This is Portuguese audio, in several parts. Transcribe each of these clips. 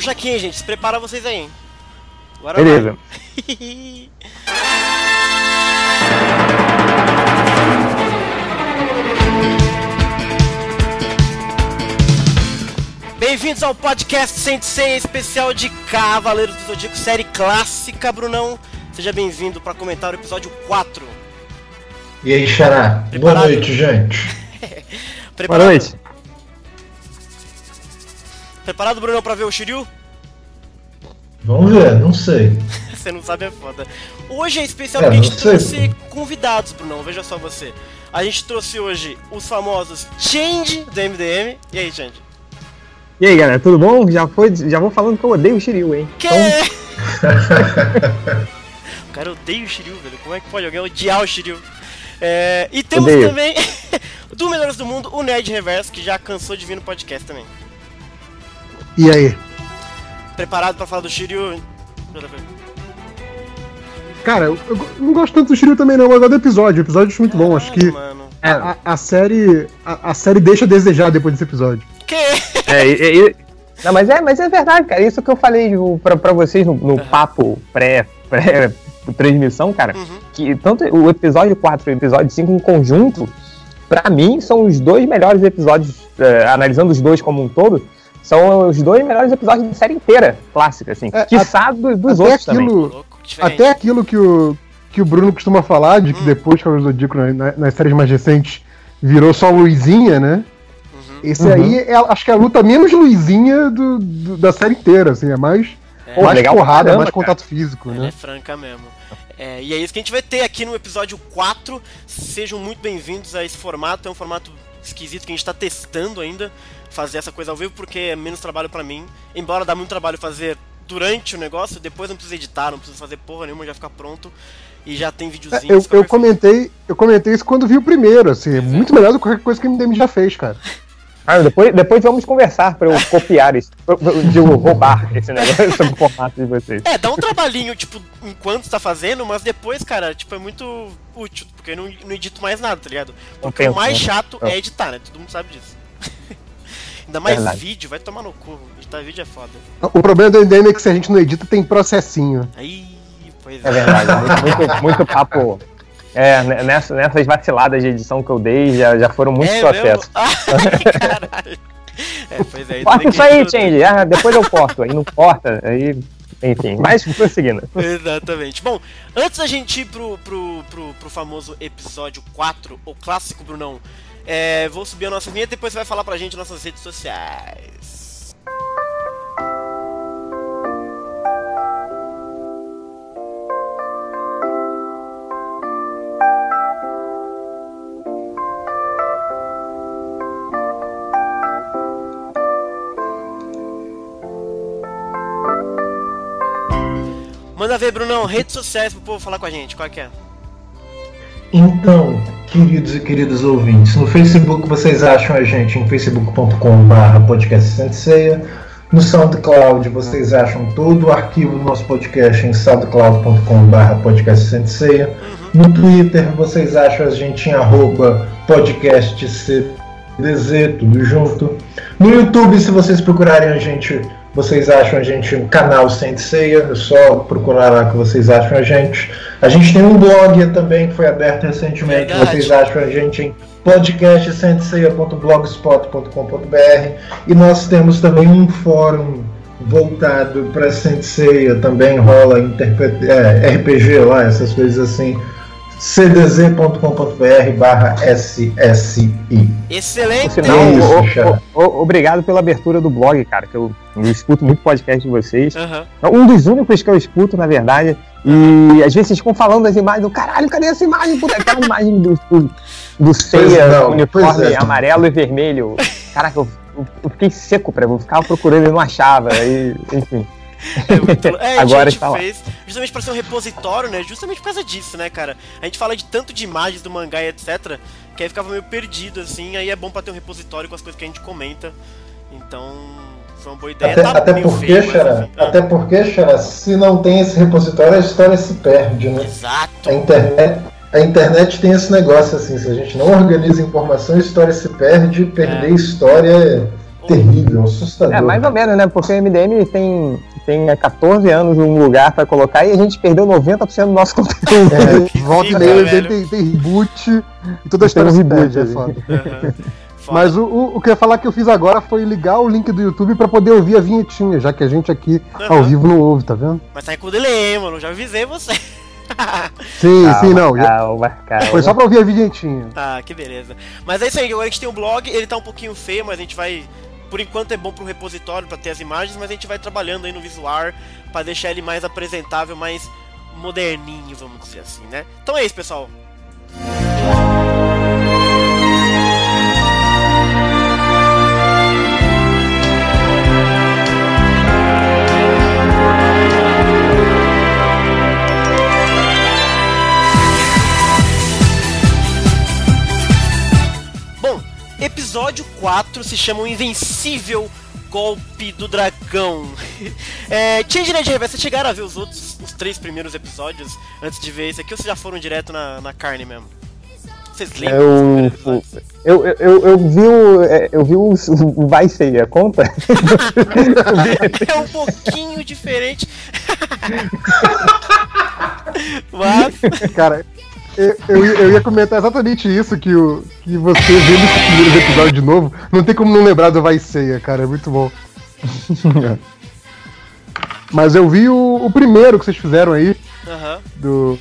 puxar aqui, gente. Se prepara vocês aí? Agora Beleza. Bem-vindos ao podcast 106 especial de Cavaleiros do Zodíaco, série clássica, Brunão. Seja bem-vindo para comentar o episódio 4. E aí, Xará? Boa noite, gente. Boa noite. Preparado, Brunão, para ver o Shiryu? Vamos ver, não sei. você não sabe é foda. Hoje é especial é, porque a gente trouxe convidados, Brunão, veja só você. A gente trouxe hoje os famosos Change do MDM. E aí, Change? E aí, galera, tudo bom? Já, foi, já vou falando que eu odeio o Shiryu, hein? Que? Então... o cara odeia o Shiryu, velho. Como é que pode alguém odiar o Shiryu? É, e temos odeio. também do Melhores do Mundo, o Nerd Reverso, que já cansou de vir no podcast também. E aí? Preparado pra falar do Shiryu? Cara, eu, eu, não gosto tanto do Shiryu também não, mas gosto do episódio. O episódio é muito bom. Acho que a, a, série a, a, série deixa a desejar depois desse episódio. Que? É, e, e, não, mas é, mas é verdade, cara. Isso que eu falei pra, pra vocês no, no uhum. papo pré, pré transmissão, cara, uhum. que tanto o episódio 4 e o episódio 5 em conjunto, pra mim, são os dois melhores episódios, é, analisando os dois como um todo, são os dois melhores episódios da série inteira, clássica, assim. É, quiçá do, dos outros aquilo, também. Até aquilo que o, que o Bruno costuma falar, de que hum. depois que o Zodíaco, na, nas séries mais recentes, virou só Luizinha, né? Uhum. Esse uhum. aí, é, acho que é a luta menos Luizinha do, do, da série inteira, assim, é mais, é, mais legal porrada, caramba, mais contato cara. físico, Ela né? é franca mesmo. É, e é isso que a gente vai ter aqui no episódio 4. Sejam muito bem-vindos a esse formato. É um formato esquisito que a gente está testando ainda fazer essa coisa ao vivo porque é menos trabalho para mim. Embora dá muito trabalho fazer durante o negócio, depois não precisa editar, não precisa fazer porra nenhuma, já fica pronto e já tem videozinho. É, eu, eu comentei, eu comentei isso quando vi o primeiro, assim, é muito melhor do que qualquer coisa que o MDM já fez, cara. Ah, depois, depois vamos conversar para eu copiar isso, de eu roubar esse negócio sobre o formato de vocês. É, dá um trabalhinho, tipo, enquanto está fazendo, mas depois, cara, tipo, é muito útil, porque eu não, não edito mais nada, tá ligado? Porque o mais né? chato é editar, né? Todo mundo sabe disso. Ainda mais Verdade. vídeo, vai tomar no cu. Editar vídeo é foda. O problema do MDM é que se a gente não edita, tem processinho. Aí, pois é. É verdade, muito, muito papo. É, nessa, nessas vaciladas de edição que eu dei, já, já foram muitos é processos. Ai, caralho. É, pois é, Corta isso aí, Change. Ah, depois eu corto. Aí não corta, aí. Enfim, mas prosseguindo. Exatamente. Bom, antes da gente ir pro, pro, pro, pro famoso episódio 4, o clássico, Brunão, é, vou subir a nossa vinheta e depois você vai falar pra gente nas nossas redes sociais. Manda ver, Brunão, redes sociais pro povo falar com a gente, qual que é? Então, queridos e queridas ouvintes, no Facebook vocês acham a gente em facebook.com.br podcastsenseia. No SoundCloud vocês acham todo o arquivo do nosso podcast em soundcloud.com.br podcastsenseia. No Twitter vocês acham a gente em arroba podcastcdz, tudo junto. No YouTube, se vocês procurarem a gente vocês acham a gente no canal Senseia, é só procurar lá que vocês acham a gente. A gente tem um blog também que foi aberto recentemente, Verdade. vocês acham a gente em podcastsenseia.blogspot.com.br e nós temos também um fórum voltado para Senseia, também rola é, RPG lá, essas coisas assim cdz.com.br barra SSI. Excelente! Sinal, o, o, o, obrigado pela abertura do blog, cara, que eu, eu escuto muito podcast de vocês. Uhum. Um dos únicos que eu escuto, na verdade. E às vezes vocês ficam falando das imagens do caralho, cadê essa imagem? Puta, aquela imagem do, do, do ceia, uniforme é. amarelo e vermelho. Caraca, eu, eu, fiquei seco pra eu ficar procurando e não achava. E, enfim. É, muito... é, Agora a gente fez lá. justamente para ser um repositório, né? Justamente por causa disso, né, cara? A gente fala de tanto de imagens do mangá e etc. Que aí ficava meio perdido, assim. Aí é bom para ter um repositório com as coisas que a gente comenta. Então, foi uma boa ideia. Até, tá até porque, feio, Xara, mas, até porque, Xara, se não tem esse repositório, a história se perde, né? Exato. A internet, a internet tem esse negócio assim, se a gente não organiza informação, a história se perde, perder é. história terrível, assustador. É, mais ou menos, né? Porque o MDM tem, tem 14 anos um lugar pra colocar e a gente perdeu 90% do nosso conteúdo. É, volta e meia tem, tem, tem reboot e toda a história se perde, é foda. Uhum. Mas o, o, o, que eu ia falar que eu fiz agora foi ligar o link do YouTube pra poder ouvir a vinhetinha, já que a gente aqui uhum. ao vivo não ouve, tá vendo? Mas tá aí com o delay, mano. Já avisei você. sim, calma, sim, não. Calma, calma. Foi só pra ouvir a vinhetinha. Ah, que beleza. Mas é isso aí, agora a gente tem o um blog, ele tá um pouquinho feio, mas a gente vai. Por enquanto é bom pro repositório pra ter as imagens, mas a gente vai trabalhando aí no visual pra deixar ele mais apresentável, mais moderninho, vamos dizer assim, né? Então é isso, pessoal. Episódio 4 se chama O Invencível Golpe do Dragão. é, Change Nerd Reversa, vocês chegaram a ver os outros, os três primeiros episódios antes de ver esse aqui ou vocês já foram direto na, na carne mesmo? Vocês lembram? Eu, eu, eu, eu, vi o. É, eu vi o, o Vai Ser, conta? é um pouquinho diferente. Mas. Cara, eu, eu, eu, ia comentar exatamente isso, que, o, que você vendo esse primeiro episódio de novo, não tem como não lembrar do Vai Ceia, cara, é muito bom. Mas eu vi o, o, primeiro que vocês fizeram aí, uhum. do,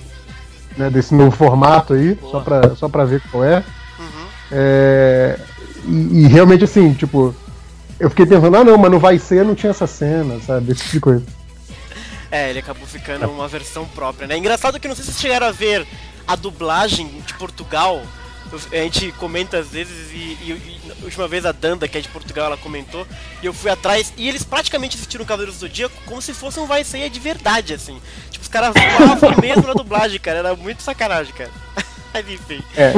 né, desse novo formato aí, só pra, só pra ver qual é. Uhum. é e, e, realmente assim, tipo, eu fiquei pensando, ah não, mas no Vai Ser não tinha essa cena, sabe? Esse tipo de coisa. É, ele acabou ficando uma versão própria, né? Engraçado que não sei se vocês chegaram a ver a dublagem de Portugal, a gente comenta às vezes, e, e, e a última vez a Danda, que é de Portugal, ela comentou, e eu fui atrás, e eles praticamente assistiram Cavaleiros do Zodíaco como se fosse um vai ser de verdade, assim. Tipo, os caras falavam mesmo na dublagem, cara, era muito sacanagem, cara. Mas enfim. É.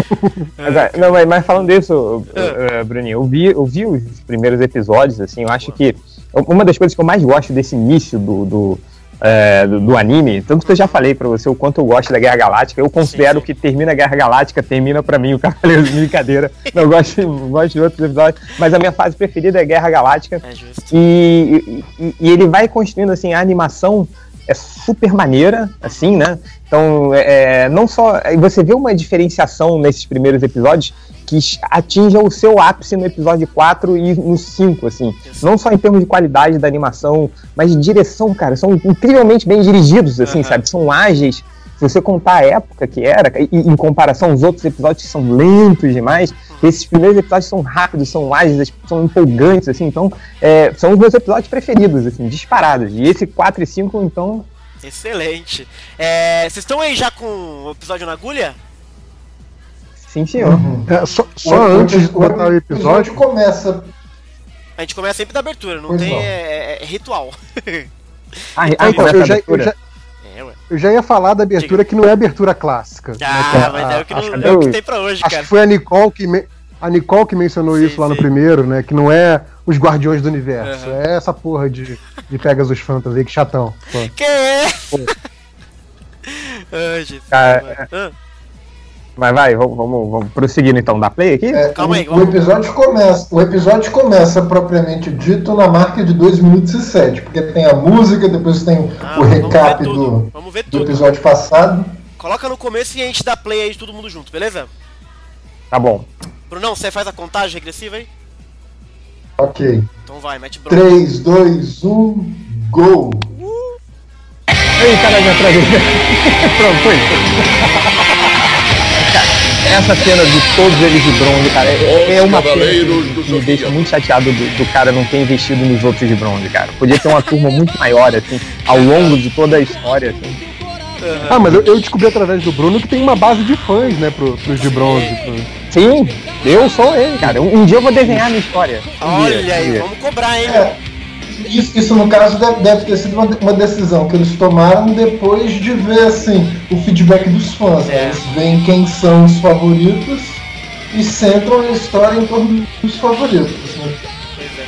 Mas, não, mas, mas falando disso, uh, Bruninho, eu vi, eu vi os primeiros episódios, assim, eu acho que uma das coisas que eu mais gosto desse início do, do é, do, do, anime, tanto que eu já falei para você o quanto eu gosto da Guerra Galáctica, eu considero sim, que termina a Guerra Galáctica, termina para mim o Cavaleiro de Brincadeira. Não gosto, gosto de outros episódios, mas a minha fase preferida é Guerra Galáctica. É e, e, e, ele vai construindo assim a animação é super maneira, assim, né? Então, é, é não só. Você vê uma diferenciação nesses primeiros episódios que atinja o seu ápice no episódio 4 e no 5, assim. Não só em termos de qualidade da animação, mas de direção, cara. São incrivelmente bem dirigidos, assim, uhum. sabe? São ágeis. Se você contar a época que era, e, em comparação aos outros episódios que são lentos demais, esses primeiros episódios são rápidos, são ágeis, são empolgantes, assim. Então, é, são os meus episódios preferidos, assim, disparados. E esse 4 e 5, então, Excelente. É, vocês estão aí já com o episódio na agulha? Sim, senhor. Uhum. É, só, só o, antes de botar o episódio. começa. A gente começa sempre da abertura, não pois tem. É, é, é, ritual. Ah, então, eu já, eu, já, é, eu já ia falar da abertura Diga. que não é abertura clássica. Ah, né, mas a, é o que, não, é o que tem pra hoje, acho cara. Que foi a Nicole que, me, a Nicole que mencionou sim, isso lá sim. no primeiro, né? Que não é os Guardiões do Universo. Uhum. É essa porra de, de Pegasus Fantasy, que chatão. Pô. Que é? Ai, Jesus. Cara, ah. Mas vai, vamos, vamos, vamos prosseguindo então da play aqui? É, Calma aí, vamos... o, episódio começa, o episódio começa propriamente dito na marca de 2 minutos e 7, porque tem a música, depois tem ah, o recap do, do episódio passado. Coloca no começo e a gente dá play aí de todo mundo junto, beleza? Tá bom. Brunão, você faz a contagem regressiva aí? Ok. Então vai, mete bronca. 3, 2, 1, go! Uh. Ei, caralho, me atrasei. Pronto, foi. Essa cena de todos eles de bronze, cara, é, é uma cena que me deixa muito chateado do, do, cara não ter investido nos outros de bronze, cara. Podia ter uma turma muito maior, assim, ao longo de toda a história, assim. Ah, mas eu, eu, descobri através do Bruno que tem uma base de fãs, né, pro, pros de bronze. Pro... Sim, eu sou ele, cara. Um, um, dia eu vou desenhar a minha história. Um Olha dia, aí, vamos cobrar, hein, é. Isso, isso, no caso deve, deve ter sido uma, uma, decisão que eles tomaram depois de ver assim o feedback dos fãs. Né? É. Eles veem quem são os favoritos e centram a história em torno dos favoritos. Né?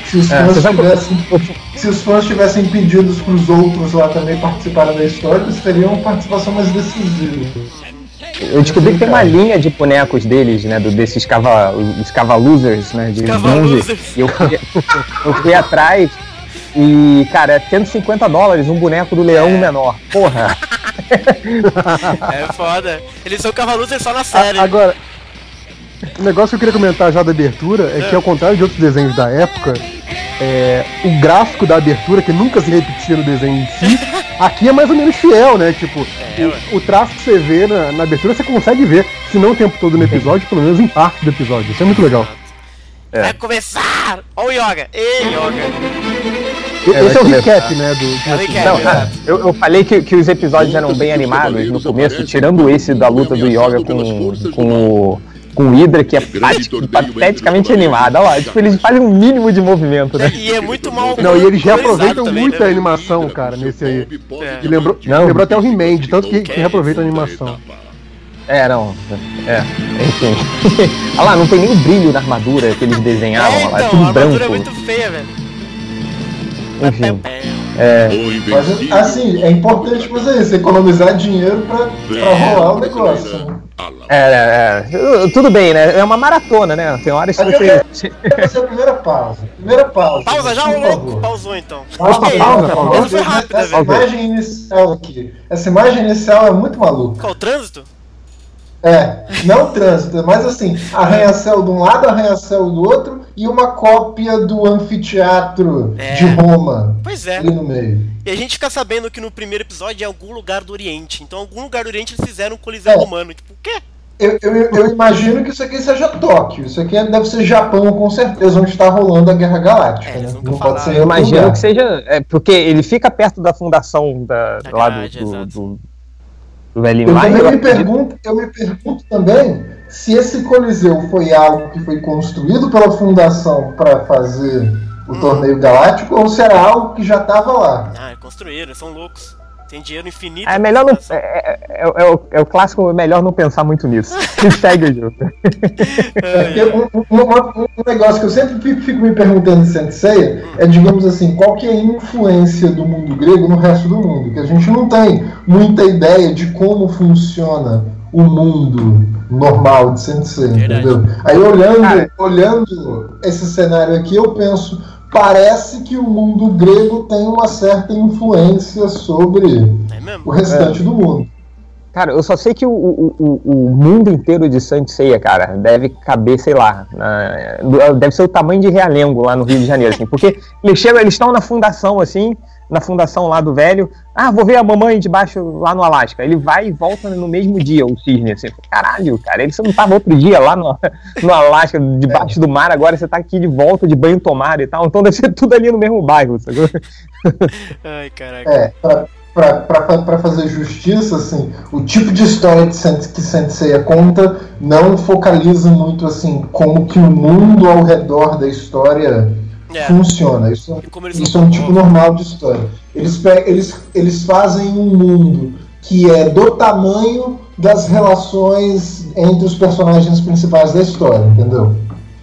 Se os, é, fãs tivessem, se os fãs tivessem pedidos para os outros lá também participarem da história, eles teriam uma participação mais decisiva. Eu descobri que tem uma linha de bonecos deles, né? Do, desses cava, os Cavalosers, né? De Cavalosers. E eu fui, eu fui atrás e, cara, é 150 dólares um boneco do leão É. menor. Porra! É foda. Eles são Cavalosers só na série. A- Agora, o negócio que eu queria comentar já da abertura é que, ao contrário de outros desenhos da época, é, o gráfico da abertura, que nunca se repetia no desenho em si, aqui é mais ou menos fiel, né? Tipo, É, o, o traço que você vê na, na abertura você consegue ver, se não o tempo todo no episódio, pelo menos em parte do episódio. Isso é muito legal. Vai começar! Ó o Yoga! Ei, Yoga! É, Esse é o recap, né? Do, É o recap. Não, exato. eu, eu falei que, que os episódios eram bem animados no começo, tirando esse da luta do Yoga com, com o. Com o Hydra, que é pateticamente animado. Olha lá, tipo, eles fazem um mínimo de movimento, né? E é muito mal. Não, e eles reaproveitam também, muito né? a animação, cara, nesse aí. É. E lembrou, Não. lembrou até o He-Man, de tanto que, que reaproveita a animação. É, não. É, enfim. Olha lá, não tem nem brilho na armadura que eles desenhavam. É, olha lá, é então, a tudo armadura branco. é muito feia, velho. Enfim. É, É, Mas assim, é importante fazer isso, economizar dinheiro pra, pra rolar o negócio. né? é, é, é. Tudo bem, né? É uma maratona, né? Tem horas que você. Essa é a primeira pausa. Primeira pausa. Pausa já, ô louco! Pausou então. Pausa, Ok. pausa, Essa pausa. foi rápida, Essa velho. imagem inicial aqui. Essa imagem inicial é muito maluca. Qual o trânsito? É, não trânsito, mas assim, arranha-céu de um lado, arranha-céu do outro e uma cópia do anfiteatro É. de Roma Pois é. ali no meio. E a gente fica sabendo que no primeiro episódio é algum lugar do Oriente. Então, algum lugar do Oriente eles fizeram um coliseu É. romano. Tipo, o quê? Eu, eu, eu imagino que isso aqui seja Tóquio. Isso aqui deve ser Japão, com certeza, onde está rolando a Guerra Galáctica. É, eles né? nunca Não pode falaram. ser em Eu imagino lugar. que seja. É, porque ele fica perto da fundação da, Da lá do, grade, do, do, do velhinho Eu lá. também eu me pergunto, eu me pergunto também se esse coliseu foi algo que foi construído pela fundação para fazer o torneio galáctico ou será algo que já estava lá. Ah, construíram, são loucos. Tem dinheiro infinito. É melhor não. É, é- é- é o, é o clássico, é melhor não pensar muito nisso. E segue o jogo. Porque um, um- um- negócio que eu sempre fico, fico me perguntando em Sensei é, digamos assim, qual que é a influência do mundo grego no resto do mundo? Que a gente não tem muita ideia de como funciona o mundo normal de Sensei, entendeu? Aí olhando, Cara. olhando esse cenário aqui, eu penso, parece que o mundo grego tem uma certa influência sobre É o restante do mundo. Cara, eu só sei que o, o, o, mundo inteiro de Saint Seiya, cara, deve caber, sei lá, na- deve ser o tamanho de Realengo lá no Rio de Janeiro, assim, porque eles chegam, eles estão na fundação, assim, na fundação lá do velho, ah, vou ver a mamãe debaixo lá no Alasca. Ele vai e volta no mesmo dia, o cisne, assim, caralho, cara, ele você não tava outro dia lá no, no Alasca, debaixo do mar, agora você tá aqui de volta de banho tomado e tal, então deve ser tudo ali no mesmo bairro, sacou? Ai, caraca. É, pra, pra, pra, pra fazer justiça, assim, o tipo de história de que Senseiya conta não focaliza muito, assim, como que o mundo ao redor da história É. funciona. Isso, eles isso é um tipo normal de história. Eles, eles, eles fazem um mundo que é do tamanho das relações entre os personagens principais da história, entendeu?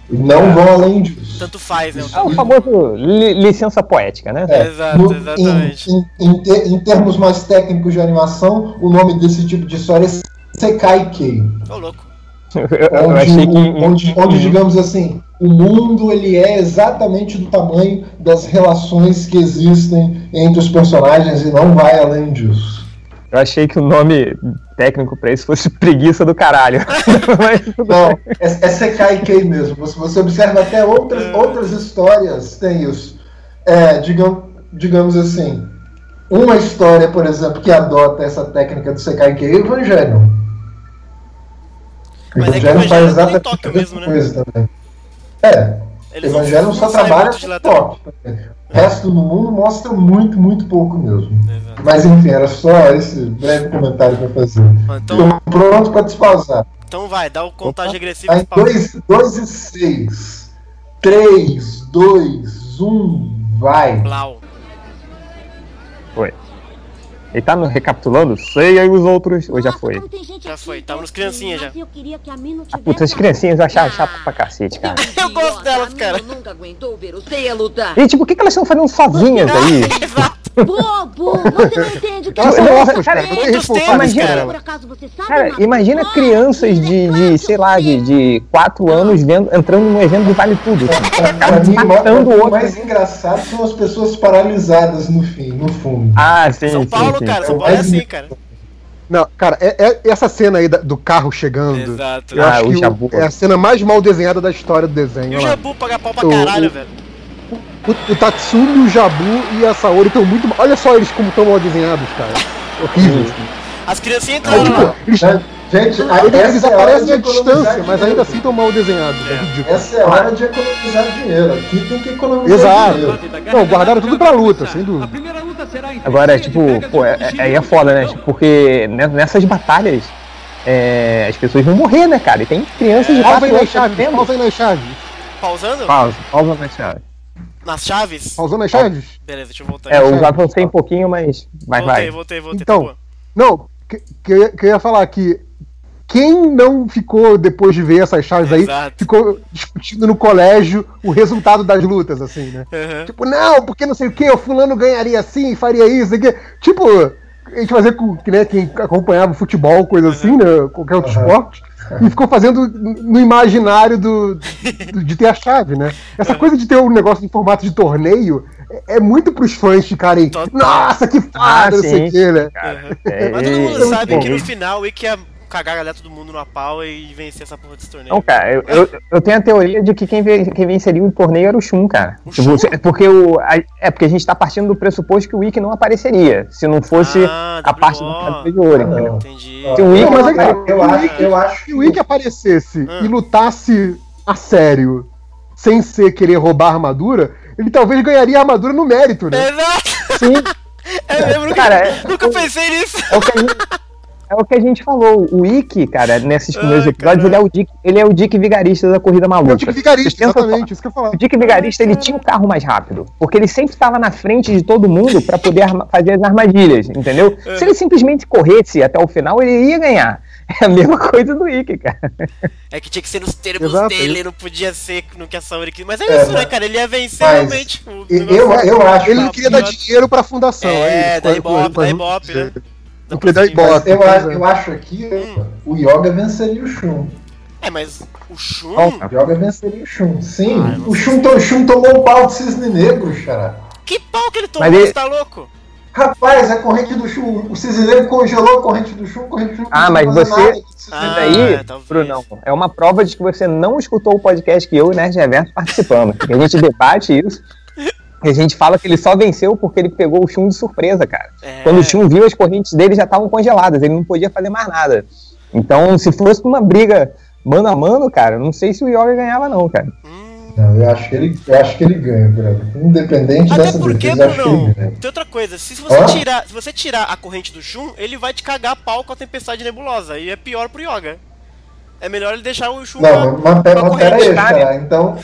E não vão além disso. Tanto faz, né? É o famoso li- licença poética, né? É, Exato, no- exatamente. Em, em- em te- em termos mais técnicos de animação, o nome desse tipo de história é Sekai Kei. Ô, louco. Eu, eu Onde, achei que. o- onde, onde, digamos assim, o mundo ele é exatamente do tamanho das relações que existem entre os personagens e não vai além disso. Eu achei que o nome técnico pra isso fosse preguiça do caralho. Não, é, é Kei mesmo. Se você observa até outras, outras histórias, tem isso. É, digam, digamos assim, uma história, por exemplo, que adota essa técnica do Kei é o Evangelho. Mas é que o Evangelho faz Evangelho é exatamente a mesma mesmo, né? coisa também. É, Eles Evangelho não, só trabalha de com também. Tóquio. O resto do mundo mostra muito, muito pouco mesmo. Exato. Mas enfim, era só esse breve comentário para fazer. Então, Estou pronto para despausar. então vai, dá o contagem pausa. 2 e 6. 3, 2, 1, vai. Blau. Foi. Ele tá no recapitulando? Sei aí os outros. Ou já foi? Já foi, tava nos criancinhas já. Ah, puta, as criancinhas eu achava chato pra cacete, cara. Eu gosto delas, cara. aguentou ver o que, que elas estão fazendo sozinhas aí? Bobo, você não entende o que Nossa, nossa, cara, não tem responsável Por acaso você sabe, cara, imagina crianças de, de, sei lá, de, de 4 anos vendo, entrando num evento do Vale Tudo. Assim, matando o outro. O mais engraçado são as pessoas paralisadas no fim, no fundo. Ah, sim. São Paulo, sim, cara, São Paulo é assim, cara. Não, cara, é, é, essa cena aí da, do carro chegando. Exato. Eu ah, acho que o, é a cena mais mal desenhada da história do desenho. E o Jabu paga pau pra caralho, o, velho. O, o, Tatsumi, o Jabu e a Saori estão muito. Olha só eles como estão mal desenhados, cara. Horrível. As criancinhas entraram. É, tipo, eles, é. Gente, eles é aparecem à distância, mas ainda assim estão mal desenhados. É. Essa é a hora de economizar dinheiro. Aqui tem que economizar Exato. dinheiro. Não, guardaram tudo pra luta, sem dúvida. Agora, tipo, pô, é, é, aí é, é, foda, né? Porque nessas batalhas, é, as pessoas vão morrer, né, cara? E tem crianças de pausa aí na chave, pausa aí nas chaves. Pausando? Pausa, pausa nas chaves. Nas chaves? Pausando nas chaves? Beleza, deixa eu voltar. É, eu já avancei um pouquinho, mas. Mas voltei, vai. Voltei, voltei, Então, tá não, que, que, que eu ia falar que quem não ficou, depois de ver essas chaves aí, ficou discutindo no colégio o resultado das lutas, assim, né? Uhum. Tipo, não, porque não sei o que, o fulano ganharia assim, faria isso, aqui. Tipo, a gente fazia com né, quem acompanhava futebol, coisa uhum. assim, né? Qualquer outro uhum. esporte. E ficou fazendo no imaginário do, do, de ter a chave, né? Essa coisa de ter um negócio em formato de torneio é, é muito pros fãs ficarem. Total. Nossa, que foda, ah, não sei o que, né? É, Mas todo mundo é, sabe que no final o que é cagar a galera todo mundo numa pau e vencer essa porra desse torneio. Não, cara, eu, eu, eu, tenho a teoria de que quem, quem venceria o torneio era o Shun, cara. O tipo, Shun? Porque o, a, é porque a gente tá partindo do pressuposto que o Wiki não apareceria, se não fosse ah, a parte do cadeira de ouro, entendeu? Entendi. Se o não, mas é, eu, acho, eu acho que o Wiki aparecesse ah. e lutasse a sério, sem ser querer roubar a armadura, ele talvez ganharia a armadura no mérito, né? Exato! Sim. É mesmo, nunca, cara, é, nunca pensei nisso. É o que a gente, é o que a gente falou. O Ikki, cara, nesses primeiros Ai, episódios, ele é, o Dick, ele é o Dick Vigarista da corrida maluca. É o Dick Vigarista, exatamente, isso que eu falava. O Dick Vigarista, ele tinha o um carro mais rápido. Porque ele sempre estava na frente de todo mundo para poder fazer as armadilhas, entendeu? É. Se ele simplesmente corresse até o final, ele ia ganhar. É a mesma coisa do Ikki, cara. É que tinha que ser nos termos Exato. dele, não podia ser no que a Saori quis. Mas é, é isso, né, cara? Ele ia vencer mas realmente. eu, eu acho. Ele não queria dar dinheiro pra fundação. É, aí, da Ibope, da Ibope, né? Ibope. Eu, eu acho aqui hum. o Yoga venceria o Shun. É, mas o Shun. O Yoga venceria o Shun. Sim, ah, o, Shun, o Shun tomou um pau de cisne negro, xará. Que pau que ele tomou? Você tá louco? Rapaz, a corrente do Shun, o cisne congelou a corrente do Shun, a corrente do Shun Ah, mas você. Ah, daí, é, Brunão, é uma prova de que você não escutou o podcast que eu e o Nerd Reverso participamos. A gente debate isso. E a gente fala que ele só venceu porque ele pegou o Shun de surpresa, cara. É. Quando o Shun viu, as correntes dele já estavam congeladas, ele não podia fazer mais nada. Então, se fosse uma briga mano a mano, cara, não sei se o Yoga ganhava, não, cara. Hum. Não, eu acho que ele, eu acho que ele ganha, Bruno. Independente Até dessa porque, defesa, Bruno, tem outra coisa, se, se você tirar, se você tirar a corrente do Shun, ele vai te cagar a pau com a tempestade nebulosa e é pior pro Yoga. É melhor ele deixar o Shun Não, mas pera aí, cara, então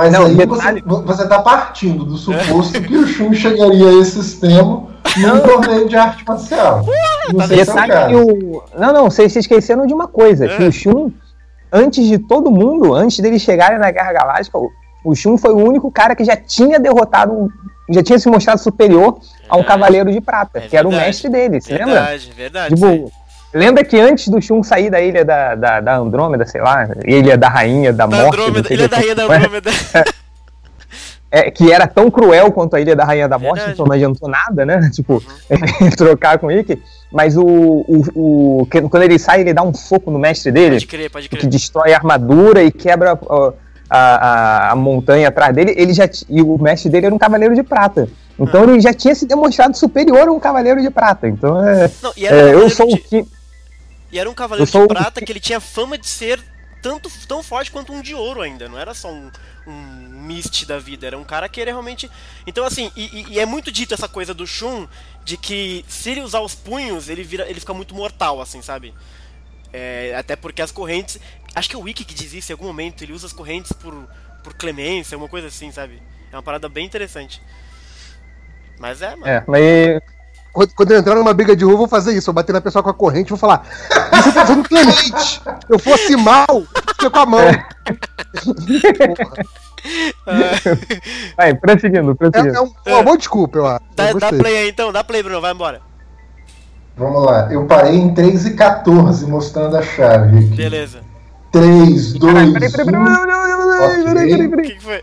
mas não, aí detalhe... você, está partindo do suposto que o Shun chegaria a esse extremo num torneio de arte marcial. Não tá sei se é o... Não, não, vocês se esqueceram de uma coisa, é. que o Shun, antes de todo mundo, antes deles chegarem na Guerra Galáctica, o Shun foi o único cara que já tinha derrotado, já tinha se mostrado superior a um é. Cavaleiro de Prata, é que era o mestre dele, você verdade, lembra? Verdade, verdade. Tipo, Lembra que antes do Shun sair da ilha da, da, da Andrômeda, sei lá, ilha da rainha da, da morte. Andrômeda, ilha da rainha da Andrômeda. É, que era tão cruel quanto a Ilha da Rainha da Morte, então não adiantou nada, né? Tipo, uhum. trocar com o Ikki. Mas o, o, o, quando ele sai, ele dá um soco no mestre dele. Pode crer, pode crer. Que destrói a armadura e quebra a, a, a, montanha atrás dele. Ele já, e o mestre dele era um cavaleiro de prata. Então uhum. ele já tinha se demonstrado superior a um cavaleiro de prata. Então é. Não, é eu sou de... o que. E era um cavaleiro de prata que ele tinha fama de ser tanto tão forte quanto um de ouro ainda. Não era só um, um mist da vida. Era um cara que era realmente. Então, assim, e, e, é muito dito essa coisa do Shun de que se ele usar os punhos, ele, vira, ele fica muito mortal, assim, sabe? É, até porque as correntes. Acho que é o Wiki que diz isso em algum momento. Ele usa as correntes por, por clemência, uma coisa assim, sabe? É uma parada bem interessante. Mas é, mano. É, mas quando, quando eu entrar numa briga de rua, eu vou fazer isso. Eu bater na pessoa com a corrente e vou falar: Você tá fazendo Clemente! Eu fosse mal, fica com a mão. Vai, prosseguindo, É, prosseguindo. é um- uma boa desculpa, eu acho. Dá, Eu dá play aí então, dá play, Bruno, vai embora. Vamos lá, eu parei em 3 e 14 mostrando a chave aqui. Beleza. 3, 2, Caralho, peraí, peraí, peraí, 1. peraí, peraí, peraí, peraí, O peraí. que, que foi?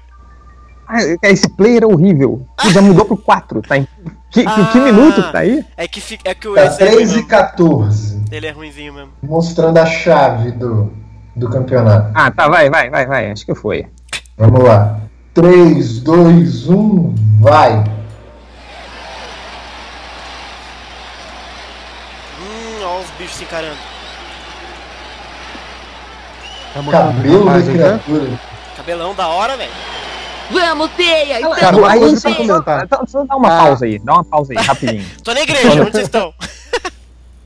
Ah, Esse player é horrível. Já mudou pro 4, tá? Em... Que, que, que Ah. minuto que tá aí? É que, fi- é que o Tá esse é ruim 3 e mesmo. 14. Ele é ruimzinho mesmo. Mostrando a chave do, do campeonato. Ah, tá, vai, vai, vai, vai. Acho que foi. Vamos lá. 3, 2, 1, vai. Hum, ó os bichos se encarando. Cabelo da criatura. Cabelão da hora, velho. Vamos, Teia! Então, Cara, aí só, pra comentar. só, só dá uma Ah. pausa aí, dá uma pausa aí, rapidinho. Tô na igreja, onde vocês estão?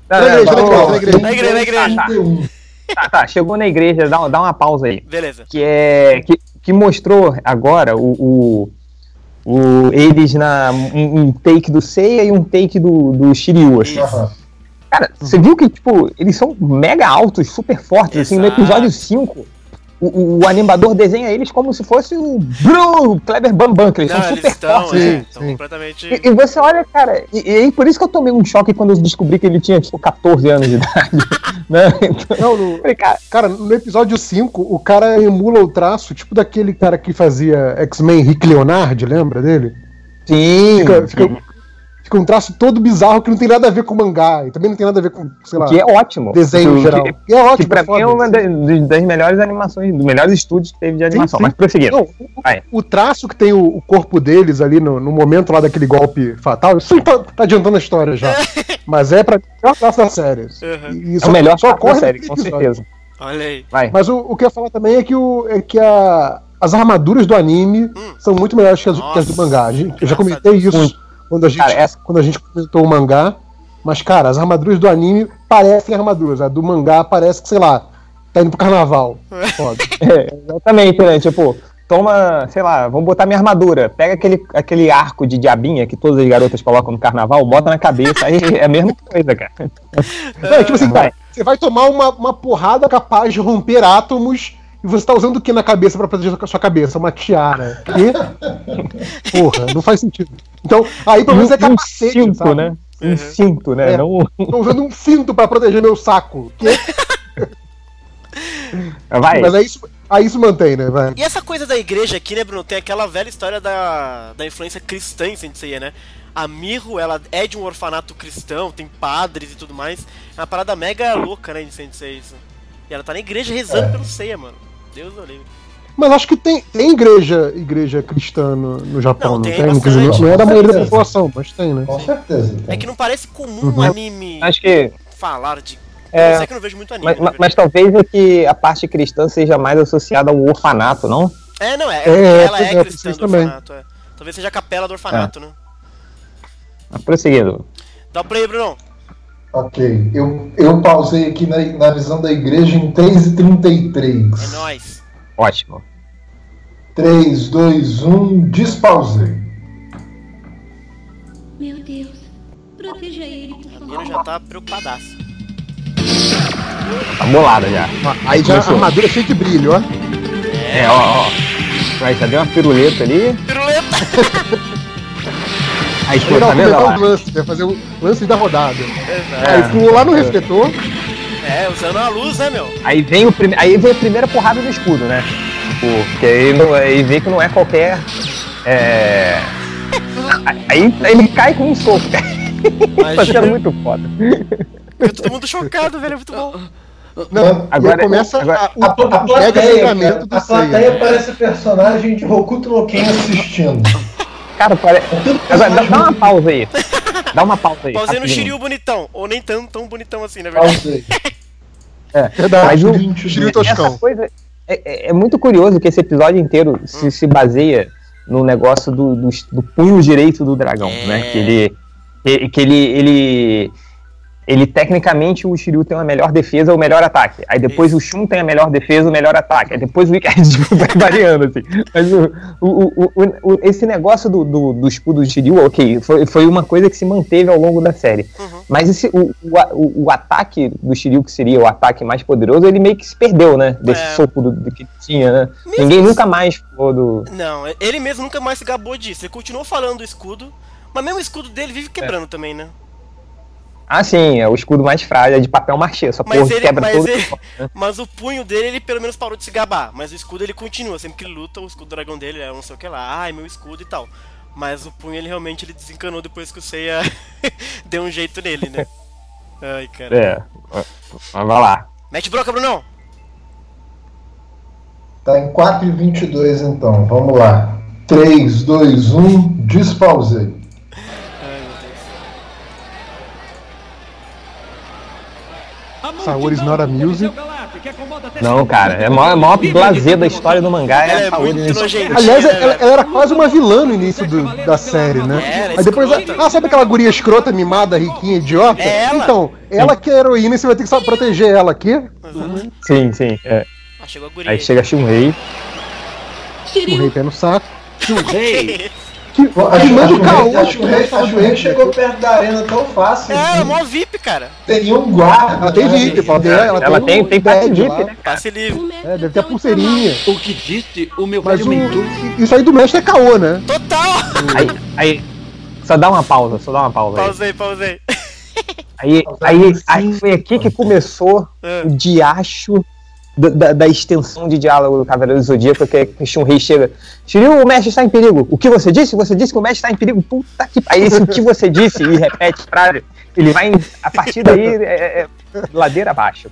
Na igreja, na igreja, Na igreja, na igreja. Tá, 31. Tá, tá, chegou na igreja, dá, dá uma pausa aí. Beleza. Que é. Que, que mostrou agora o. o, o- eles na. Um, um take do Seiya e um take do, do Shiryu, assim. Cara, você viu que, tipo, eles são mega altos, super fortes, assim, no Exato. episódio 5. O, o- animador desenha eles como se fosse o Bruno Kleber Bambam, que eles Não, são eles super estão, fortes. é, sim. completamente. E, e você olha, cara, e, e aí por isso que eu tomei um choque quando eu descobri que ele tinha, tipo, 14 anos de idade. né? Então, Não, no, falei, cara, cara, no episódio 5, o cara emula o traço, tipo daquele cara que fazia X-Men Rick Leonard, lembra dele? sim. Fica, fica, fica um traço todo bizarro que não tem nada a ver com mangá. E também não tem nada a ver com, sei lá, que é ótimo. desenho Que- em geral. Que, E é ótimo, que pra foda, mim é uma sim. das, melhores animações, dos melhores estúdios que teve de animação. sim. Mas prosseguindo. Não, o, o traço que tem o, o corpo deles ali no, no momento lá daquele golpe fatal, isso tá, tá adiantando a história já. Mas é pra mim o melhor traço da série. Uhum. E É o melhor só traço da série, com episódio. certeza. Olha aí. Vai. Mas o, o que eu ia falar também é que, o, é que a, as armaduras do anime Hum. são muito melhores que as, que as do mangá. Eu já comentei isso Muito. Quando a, gente, Cara, essa- quando a gente comentou o mangá. Mas, cara, as armaduras do anime parecem armaduras. A do mangá parece que, sei lá, tá indo pro carnaval. Foda. É, exatamente, né? Tipo, toma, sei lá, vamos botar minha armadura. Pega aquele, aquele arco de diabinha que todas as garotas colocam no carnaval, bota na cabeça, aí é a mesma coisa, cara. Não, é tipo assim, Vai. você vai tomar uma, uma porrada capaz de romper átomos e você tá usando o que na cabeça pra proteger a sua cabeça? Uma tiara. E... Porra, não faz sentido. Então, aí pelo menos é um, um capacete, cinto, sabe? né? Um Uhum. cinto, né? É. Não... Tô usando um cinto pra proteger meu saco. Que- Vai. Mas aí isso, aí isso mantém, né? Vai. E essa coisa da igreja aqui, né, Bruno? Tem aquela velha história da, da influência cristã em Sensei, né? A Mirro, ela é de um orfanato cristão, tem padres e tudo mais. É uma parada mega louca, né, de Sensei isso. E ela tá na igreja rezando É. pelo Seiya, mano. Deus do livre. Mas acho que tem, tem igreja, igreja cristã no, no Japão, Não, não, tem tem? dizer, não é da maioria da população, mas tem, né? Com certeza. É tem. que não parece comum um Uhum. anime Acho que. falar de. É, eu sei que não vejo muito anime. Mas, mas- mas talvez é que a parte cristã seja mais associada ao orfanato, não? É, não, é. É, é ela é, é, cristã do também. orfanato, é. Talvez seja a capela do orfanato, né? Mas prosseguindo. Dá o play, Bruno. Ok. Eu, eu pausei aqui na, na visão da igreja em 3h33. É nóis. Ótimo. 3, 2, 1, despausei. Meu Deus. Proteja ele, por A favor. já tá preocupadaça. Tá bolada já. Aí já a Começou. armadura é cheia de brilho, ó. É, ó, ó. Vai, já deu uma piruleta ali. Piruleta! Aí, Vai pô, dar o vendo? começar Olha os lances, vai fazer o lance da rodada. Exato. Aí pulou lá no refletor. É, usando a luz, né, meu? Aí vem, o prime... aí vem a primeira porrada do escudo, né? Tipo, porque aí, não... aí vê que não é qualquer. É... Aí ele cai com um soco. Tá sendo Imagina. muito foda. Fica todo mundo chocado, velho. É muito bom. Não, Agora- aí começa agora- a, A, a mega plateia, cara, do a plateia parece personagem de Hokuto no Ken assistindo. Cara, parece. Agora, dá, dá uma pausa aí. Dá uma pausa aí. Pausei no. Shiryu bonitão. Ou nem tão, tão bonitão assim, na verdade. Pausei. Verdade, Mas o- Shiryu Toscão. coisa é, é- é muito curioso que esse episódio inteiro se, se baseia no negócio do, do, do punho direito do dragão, É. né? Que ele. Que, que ele, ele. Ele tecnicamente o Shiryu tem a melhor defesa, o melhor ataque. Aí depois Isso. o Shun tem a melhor defesa, o melhor ataque. Aí depois o Ikari tipo, vai variando, assim. Mas o, o, o, esse negócio do, do, do escudo do Shiryu, ok, foi, foi uma coisa que se manteve ao longo da série. Uhum. Mas esse, o, o, o, ataque do Shiryu, que seria o ataque mais poderoso, ele meio que se perdeu, né? Desse É. soco do, do que tinha, né? Mesmo Ninguém nunca mais falou do. Não, ele mesmo nunca mais se gabou disso. Ele continuou falando do escudo, mas mesmo o escudo dele vive quebrando também, né? Ah, sim, é o escudo mais frágil, é de papel machê, essa Mas porra ele- quebra mas todo. ele- Mas o punho dele, ele pelo menos parou de se gabar. Mas o escudo ele continua. Sempre que ele luta, o escudo do dragão dele é não sei o que lá. Ai, meu escudo e tal. Mas o punho ele realmente ele desencanou depois que o Seiya deu um jeito nele, né? Ai, cara. É, mas vai lá. Mete broca, Brunão! Tá em 4 e 22 então, vamos lá. 3, 2, 1, despausei. Ai, meu Deus. Saori is not a music. Não, cara, é o maior, maior blazer da história do mangá é Ela a é muito. Aliás, né, ela, ela era quase uma vilã no início do- da série, né? Aí depois, ah, sabe aquela guria escrota, mimada, riquinha, idiota? É ela. Então, ela que é a heroína e você vai ter que só proteger ela aqui. Uhum. Sim, sim. é. Ah, a. Aí chega Shunrei. O rei pé no saco. Rei, Que, que manda o caô. Acho que o rei, acho que o rei chegou perto da arena tão fácil. É, é assim. mó VIP, cara. Teria um guarda. Ela tem? VIP, ela tem, ela Ela tem, tem, um tem passe VIP, lá. né? Passe livre. É, deve ter a pulseirinha. o que disse o meu Mas velho o, isso aí do mestre é caô, né? Total! Aí, aí, só dá uma pausa, só dá uma pausa aí. Pausei, pausei. Aí, aí, aí foi aqui que começou É. o diacho da, da- extensão de diálogo do Cavaleiro do Zodíaco, que, que Shunrei chega. Shiryu, o mestre está em perigo. O que você disse? Você disse que o mestre está em perigo. Puta que Aí esse o que você disse e repete frase, ele vai, a partir daí, é, é- é ladeira abaixo.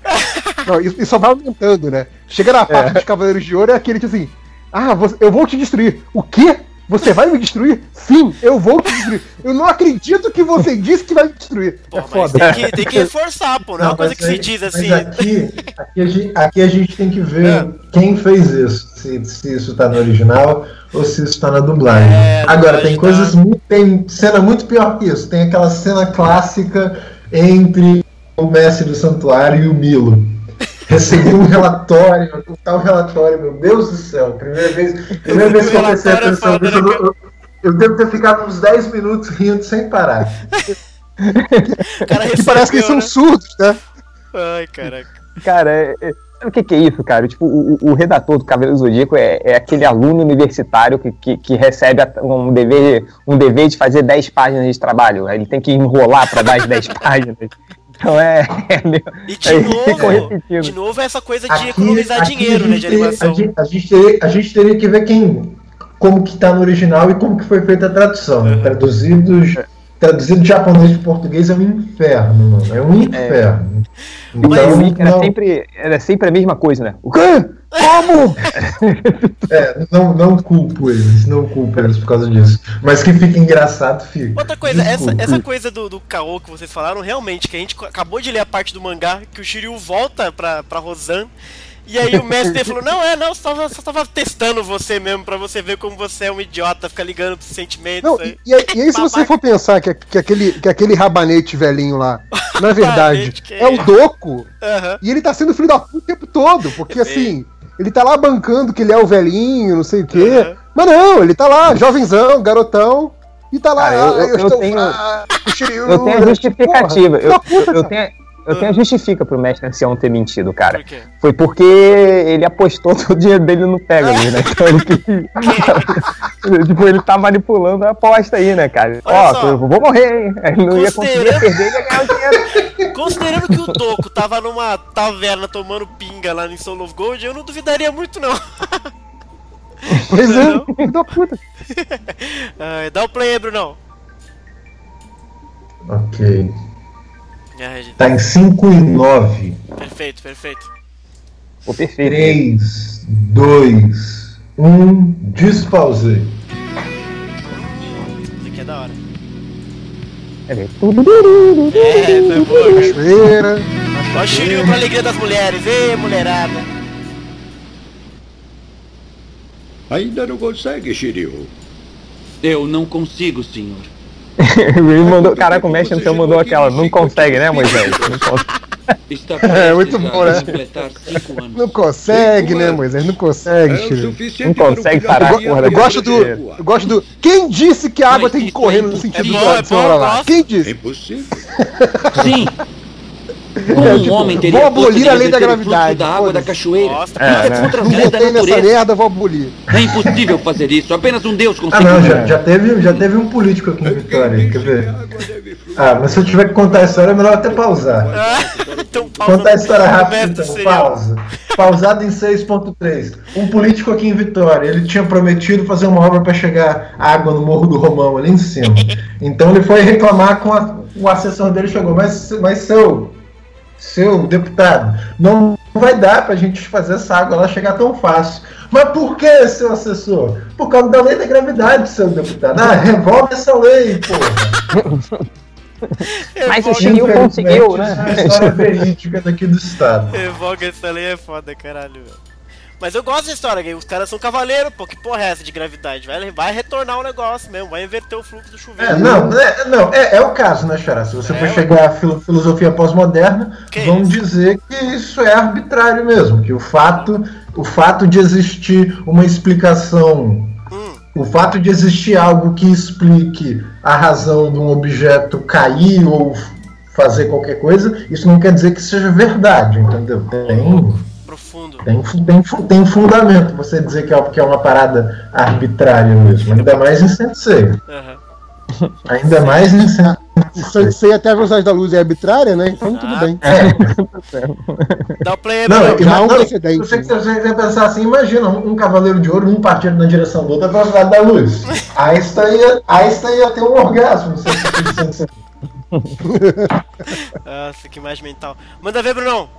Não, isso, isso só vai aumentando, né? Chega na parte dos Cavaleiros de Ouro, é aquele tipo assim: Ah, você- eu vou te destruir. O quê? Você vai me destruir? Sim, eu vou te destruir. Eu não acredito que você disse que vai me destruir. Pô, é foda. tem que, tem que reforçar, pô. Não, é uma coisa que se aí- diz assim. Aqui, aqui, a gente, aqui a gente tem que ver É. quem fez isso. Se, se isso tá no original ou se isso tá na dublagem. É, Agora, tem tá- coisas muito. Tem cena muito pior que isso. Tem aquela cena clássica entre o mestre do santuário e o Milo. Recebi um relatório, o tal relatório, meu Deus do céu. Primeira vez, primeira vez que eu prestei é atenção foda, nisso, né, eu, eu, eu devo ter ficado uns 10 minutos rindo sem parar. Cara Que parece que eles são surdos, né? Ai, caraca. Cara, é- é- sabe o que, que é isso, cara? Tipo, o, o- redator do Cavaleiro do Zodíaco é, é aquele aluno universitário que, que, que recebe um dever, um dever de fazer 10 páginas de trabalho. Ele tem que enrolar para dar as 10 páginas. Então é. é E de Aí novo, de novo essa coisa de economizar dinheiro, a né, gente de teria- animação. A gente, a gente teria, a gente teria que ver quem, como que tá no original e como que foi feita a tradução. Uhum. Traduzidos, traduzido de japonês para português é um inferno, mano. É um inferno. Mas Então, o Mickey era não, sempre, era sempre a mesma coisa, né? O quê? Como? é, não, não culpo eles, não culpo eles por causa disso. Mas que fica engraçado, fica. Outra coisa, essa, essa coisa do, do caô que vocês falaram, realmente, que a gente acabou de ler a parte do mangá, que o Shiryu volta pra, pra Rosan, e aí o mestre falou, não, é, não, só tava, só tava testando você mesmo, pra você ver como você é um idiota, fica ligando pros sentimentos. Não, aí. e, e aí, e aí se você for pensar que, que, aquele, que aquele rabanete velhinho lá, na verdade, que é o é? Doco, Aham. e ele tá sendo filho da puta o tempo todo, porque assim, ele tá lá bancando que ele é o velhinho, não sei o quê, Aham. mas não, ele tá lá, jovenzão, garotão, e tá lá, Cara, eu- ah, eu- eu estou tenho- Eu tenho a justificativa. Porra, Eu, puta, eu, eu tenho, eu tenho a justifica pro mestre ancião ter mentido, cara. Por quê? Foi porque ele apostou todo o dinheiro dele no Pegasus, né? Então ele Tipo, ele tá manipulando a aposta aí, né, cara? Olha Ó, só. eu vou morrer, hein? Ele não ia conseguir Considerando- perder, ele ia ganhar o dinheiro. Considerando que o Doku tava numa taverna tomando pinga lá em Soul of Gold, eu não duvidaria muito, não. Pois é, Não. filho da puta. Ai, dá o play aí, Brunão. Ok. Gente, Tá em 5 e 9. perfeito, perfeito. Pô, perfeito. 3, 2, 1. Despausei. Isso aqui é da hora. Peraí. É, foi boa. Cachoeira. Ó o Shiryu pra alegria das mulheres. Ê, mulherada. Ainda não consegue, Shiryu. Eu não consigo, senhor. Ele mandou, caraca, o mestre então mandou aquela, não consegue, né, Moisés? Não consegue. Está É, muito bom, né? Não consegue, né, Moisés? Não consegue, É o Chile. suficiente Não consegue para parar a porra Eu gosto do. Eu gosto do. Quem disse que a água Mas tem que correr é no sentido é do lado é de bom, lá? Quem É disse? impossível. Sim. Como É, um tipo, homem teria vou abolir a lei da gravidade, da água da cachoeira. Nossa. É, né? contra as Não leis da botei nessa natureza. merda, vou abolir. É impossível fazer isso. Apenas um Deus Ah, consegue. não, já, já, teve, já teve um político aqui em Vitória, quer ver? Ah, mas se eu tiver que contar a história, é melhor até pausar. então, pausa. Contar a história rápida, então. Pausa. Pausado em 6.3. Um político aqui em Vitória, ele tinha prometido fazer uma obra para chegar água no Morro do Romão, ali em cima. Então ele foi reclamar com a- o assessor dele, chegou, mas, mas seu, seu deputado, não vai dar pra gente fazer essa água lá chegar tão fácil. Mas por que, seu assessor? Por causa da lei da gravidade, seu deputado. Ah, revolve essa lei, porra. Mas o Chile conseguiu, né? Isso é uma história verídica daqui do estado. Revoga essa lei é foda, caralho, velho. Mas eu gosto da história, que os caras são cavaleiros, pô, que porra é essa de gravidade? Vai, vai retornar o negócio mesmo, vai inverter o fluxo do chuveiro. É, não, é, não é, é o caso, né, Xará? Se você É, for ué. chegar à filo- filosofia pós-moderna, vão isso? dizer que isso é arbitrário mesmo, que o fato, o fato de existir uma explicação, Hum, o fato de existir algo que explique a razão de um objeto cair ou fazer qualquer coisa, isso não quer dizer que seja verdade, entendeu? Tem, profundo. tem, tem, tem fundamento você dizer que é, que é uma parada arbitrária mesmo, ainda mais em Sensei. Aham. Ainda mais em Sensei. Se, se até a velocidade da luz é arbitrária, né? Então tudo Ah. bem. Dá o play aí, Não, já um precedente. Você, você vai pensar assim, imagina um, um cavaleiro de ouro, um partindo na direção do outro, a velocidade da luz. Einstein ia, Einstein ia ter um orgasmo. se Nossa, que imagem mental. Manda ver, Brunão.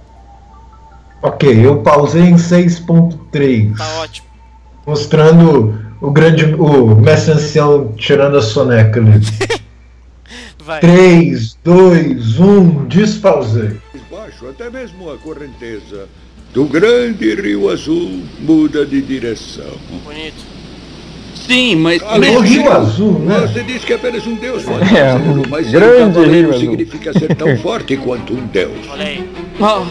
Ok, eu pausei em 6.3, Tá ótimo. mostrando o grande, o mestre ancião tirando a soneca ali. Vai. 3, 2, 1, despausei. Baixo, até mesmo a correnteza do grande rio azul muda de direção. Bonito. Sim, mas. Além O Rio Azul, né? Você diz que apenas um deus pode É, um mas ser grande um cavaleiro Rio Azul. significa ser tão forte quanto um deus. Olha aí. Ah,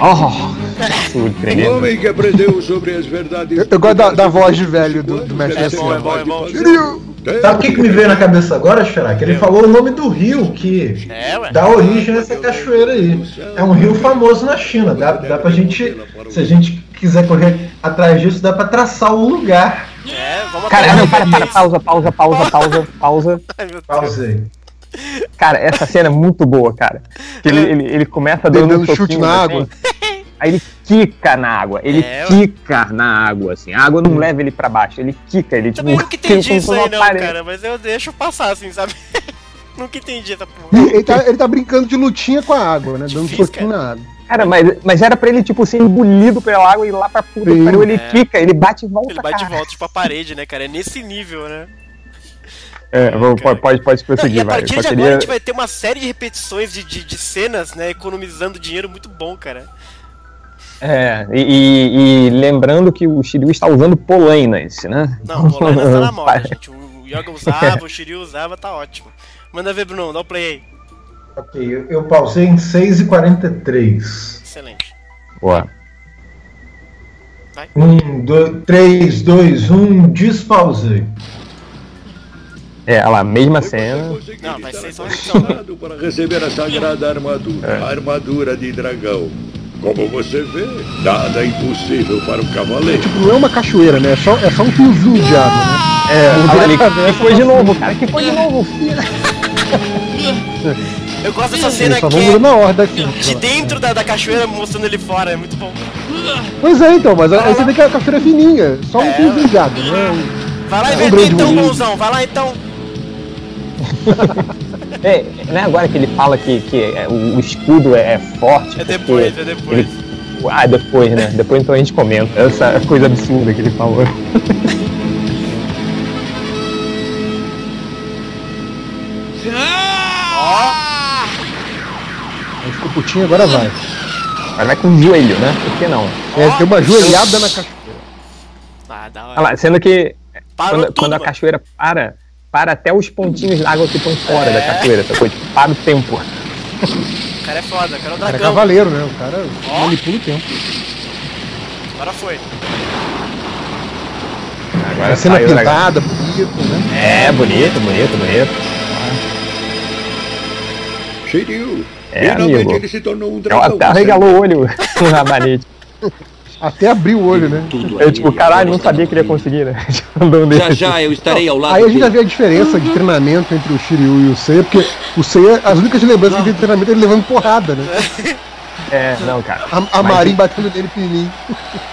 Oh, Um homem que aprendeu sobre as verdades. Eu- eu gosto da- da voz de velho do- do mestre É bom, é bom, é bom. Sabe o que, que me veio na cabeça agora? Que ele falou o nome do rio que É, dá origem a essa cachoeira aí. É um rio famoso na China. Dá, dá pra gente, se a gente quiser correr atrás disso, dá pra traçar o lugar. É, vamos Cara, não, para, para, pausa, pausa, pausa, pausa, pausa. Pausei. Cara, essa cena é muito boa, cara. Que Ele, ele, ele começa dando, Dando um chute na assim, água. Aí ele quica na água. Ele É, quica na água, assim. A água não leva ele pra baixo, ele quica, ele tipo. Também nunca entendi isso aí, não, parede. cara. Mas eu deixo passar, assim, sabe? nunca entendi essa porra. Ele tá, ele tá brincando de lutinha com a água, né? Dando Difícil, soquinho na água. Cara, mas, mas era pra ele, tipo, ser engolido pela água e ir lá pra puta que. Ele É. quica, ele bate e volta. Ele bate de cara. volta, tipo, a parede, né, cara? É nesse nível, né? É, vamos- Cara. pode, pode Não, prosseguir, e a vai. partir Só de agora queria... a gente vai ter uma série de repetições de, de, de cenas, né? Economizando dinheiro muito bom, cara. É, e, e- e lembrando que o Shiryu está usando polainas, né? Não, o Polainas tá na moda, gente. O Yoga usava, o Shiryu usava, tá ótimo. Manda ver, Bruno, dá o play aí. Ok, eu, eu pausei em 6h43. Excelente. Boa. 1, 2, 3, 2, 1, despausei. É, olha lá, mesma cena. Não, vai ser só para receber a sagrada armadura, a armadura de dragão. Como você vê, nada é impossível para um cavaleiro. Não é uma cachoeira, né? É só, é só um fiozinho de água, né? É, olha ele Atravessa que foi de novo, cara. Que foi de novo. Eu gosto dessa cena aqui vão mudando a ordem aqui. de dentro da, da cachoeira mostrando ele fora, é muito bom. Pois é, então, mas aí você vê que a cachoeira é fininha. Só um É, fiozinho de água, né? Vai lá É um então, bonzão, vai lá então. É, não é agora que ele fala que, que é, o, o escudo é, é forte. É depois, é depois. Ele... Ah, depois, né? Depois então a gente comenta essa coisa absurda que ele falou. Ficou putinho, agora vai. Mas vai com o joelho, né? Por que não? É, tem uma joelhada na cachoeira. Ah, da hora. Olha lá, sendo que Parou quando, quando a cachoeira para, para até os pontinhos d'água que estão fora É. da capoeira, sacou? Tipo, para o tempo. O cara é foda, o cara é o O cara é dragão. cavaleiro, né? O cara Ó. manipula o tempo. Agora foi. Agora A cena dragão. pintada, bonita, né? É, bonito, bonito, bonito. Shiryu, É, finalmente amigo. ele se tornou um Eu dragão. até arregalou o olho com o rabanete. Até abriu o olho, né? Tudo Eu, aí, tipo, caralho, não sabia que ele ia conseguir, né? Tipo. Já já eu estarei ao lado Aí a gente já vê a diferença de treinamento entre o Shiryu e o Seiya, porque o Seiya, as únicas lembranças que tem de treinamento é ele levando porrada, né? É, não, cara. A, a Marin batendo nele pequenininho.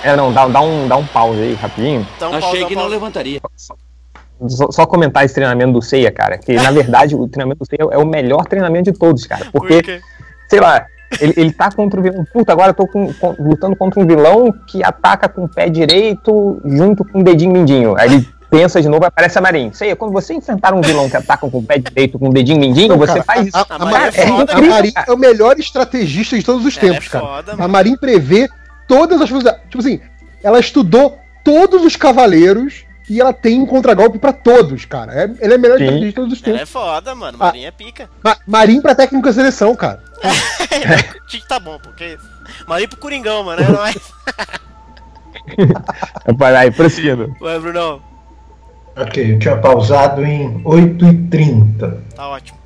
É, não, dá, dá, um, dá um pause aí, rapidinho. Então, Achei que não levantaria. Só, só comentar esse treinamento do Seiya, cara. Que na verdade o treinamento do Seiya é o melhor treinamento de todos, cara. Por Porque, quê? sei lá, ele, ele tá contra o vilão. Puta, agora eu tô com- com- lutando contra um vilão que ataca com o pé direito junto com o dedinho mindinho. Aí ele pensa de novo, aparece a Marin. Seiya, quando você enfrentar um vilão que ataca com o pé direito com o dedinho mindinho, Não, você cara, faz isso. A, a, A a, Marin é foda, a cara. Marin é o melhor estrategista de todos os Ela é tempos, cara. foda, A mano. Marin prevê todas as possibilidades. Tipo assim, ela estudou todos os cavaleiros e ela tem um contragolpe pra todos, cara. É, ela é a melhor estrategista todos os Ela tempos. é foda, mano. Ah. Marinha é pica. Ma- Marin pra técnica seleção, cara. que tá bom, porque. Marinha pro Coringão, mano. É nóis. Vai, prosseguindo. Ué, Brunão. Ok, eu tinha pausado em 8h30. Tá ótimo.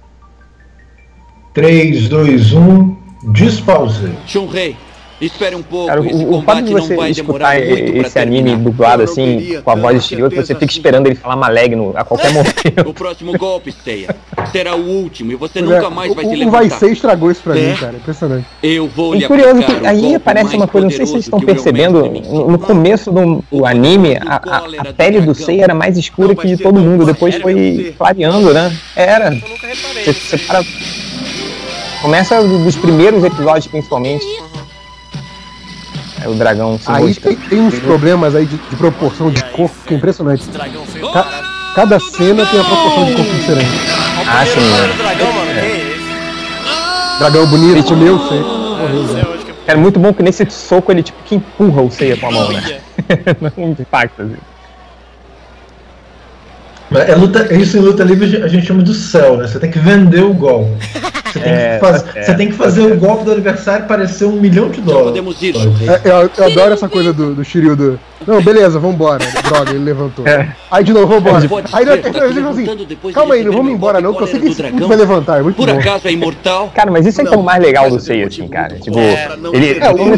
3, 2, 1, despausei. Shunrei, espere um pouco. Cara, esse o, o fato combate de não você vai escutar demorar muito pra esse anime terminar. dublado não assim, com a voz ter exterior, que você fica assim. esperando ele falar malegno a qualquer momento. O próximo golpe, Seiya, será o último e você nunca é, mais vai o, se o Vai. Ser estragou isso pra É? mim, cara. Impressionante. Eu vou lhe E curioso que o aí aparece uma coisa, não sei se vocês estão o percebendo, no, começo do, do anime, a, a- a pele do Seiya era mais escura que de todo mundo, depois foi clareando, né? Era. Eu nunca reparei. Você, para... Começa dos primeiros episódios, principalmente. É o dragão Aí tem, tem uns problemas aí de, de proporção de corpo que é impressionante. Ca-. Cada cena tem a proporção de corpo diferente. Ah, sim, mano né? dragão, mano. Que isso? Dragão bonito, comeu, sei. Ah, Morreu, não sei né? onde que eu- Era muito bom que nesse soco ele tipo que empurra o Seiya com a mão, né? Não impacta, assim. É luta, isso em luta livre a gente chama de céu, né? Você tem que vender o golpe. Você tem, É, que, faz- certo, você tem que fazer o golpe do adversário parecer um milhão de Já dólares. podemos. Shunrei. É, eu, eu adoro essa coisa do, do Shiryu do. Não, beleza, vambora. Droga, ele levantou. É. Aí de novo, vambora. Aí na ser, terceira tá vez ele falou assim: depois calma aí, não vamos embora não, porque eu sei que esse do vai levantar. É muito Por bom. acaso é imortal? Cara, mas isso é que é o mais legal do Seiya, assim, cara. Tipo, ele, É, o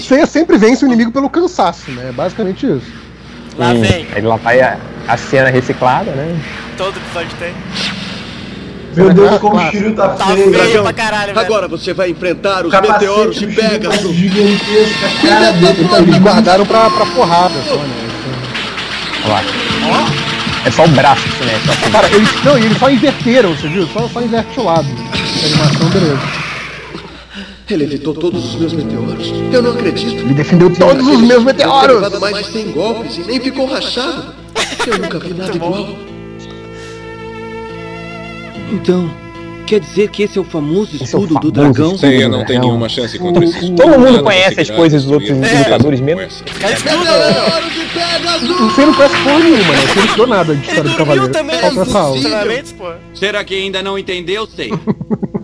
Seiya, sempre vence o inimigo pelo cansaço, né? É basicamente isso. Lá vem. Aí lá vai a, cena reciclada, né? Todo episódio tem. Meu Deus, Ah, como o. Shiryu tá Tá feio. feio pra caralho, velho. Agora você vai enfrentar os Capacete meteoros de tá Pegasus. gigantesca, cara dele tá Eles guardaram pra, pra porrada só, né? Olha lá. É só o braço que se mexe. ó. Cara, eles, não, e eles só inverteram, você viu? Só, só inverte o lado. A animação, beleza. Ele evitou todos os meus meteoros. Eu não acredito. Ele defendeu todos os meus meteoros! levado mais de 100 golpes e nem ficou rachado. Eu nunca vi nada igual. Então, quer dizer que esse é o famoso Esse é o escudo do famoso dragão? escudo. Seiya não tem Não. nenhuma chance contra esses Todo mundo conhece as coisas dos outros lutadores mesmo. Você não conhece porra nenhuma, né? Você não estudou nada de história do Cavaleiro. também aula. pô. Será que ainda não entendeu, Seiya?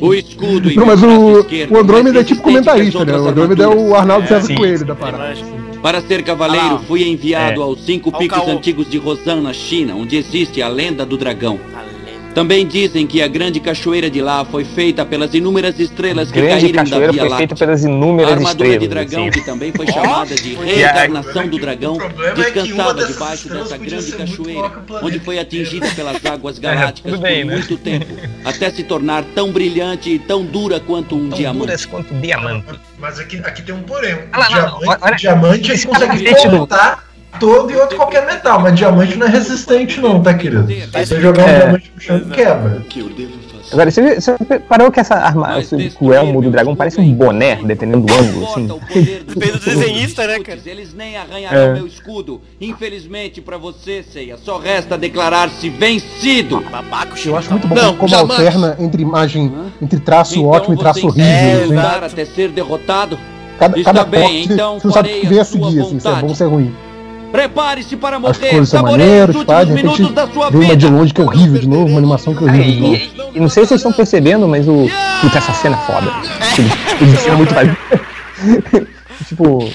O escudo em Não, mas braço o, esquerdo o Andrômeda é mais tipo resistente que as comentarista, né? outras O Andrômeda é o. Arnaldo César sim, Coelho da Eu parada. Para ser cavaleiro, Ah fui enviado É. aos cinco picos antigos de Rosan, na China, onde existe a lenda do dragão. A lenda. Também dizem que a grande cachoeira de lá foi feita pelas inúmeras estrelas que Grande caíram da Via foi Láctea. feita pelas A inúmeras armadura de estrelas. dragão, assim. que também foi chamada de foi. reencarnação do dragão, é descansava dessas debaixo dessa grande cachoeira, onde foi atingida pelas águas galácticas tudo bem, por né? muito tempo, até se tornar tão brilhante e tão dura quanto um Tão diamante. duras quanto diamante. Mas aqui, aqui tem um porém. Olha lá, diamante, olha- olha- diamante ele consegue capacete do- cortar todo e outro qualquer metal, mas diamante não é resistente não, tá querido? Se você jogar um É. diamante no chão, quebra. O que eu devo? Agora, você, você parou que essa arma, esse- elmo do dragão parece é um boné, dependendo do ângulo, assim. Depende do desenhista, né, cara? Eles nem arranharão É. meu escudo. Infelizmente pra você, Seiya, só resta declarar-se vencido. Babaca, o Eu acho muito bom. Não, como jamais. alterna entre imagem, entre traço Então ótimo e traço horrível. assim. lutar até ser derrotado? Cada, Está cada bem, corte, então você não sabe o que vem a seguir, assim, se é bom ou se é ruim. Prepare-se para As morrer. coisas são Saboreie os maneiras, últimos pá, de minutos repente da sua vem uma de vida. longe que é horrível de novo, uma animação que é horrível de novo. e, e não sei se vocês estão percebendo, mas o. Putz, essa cena é foda. Tipo, Ele cena muito mais. tipo.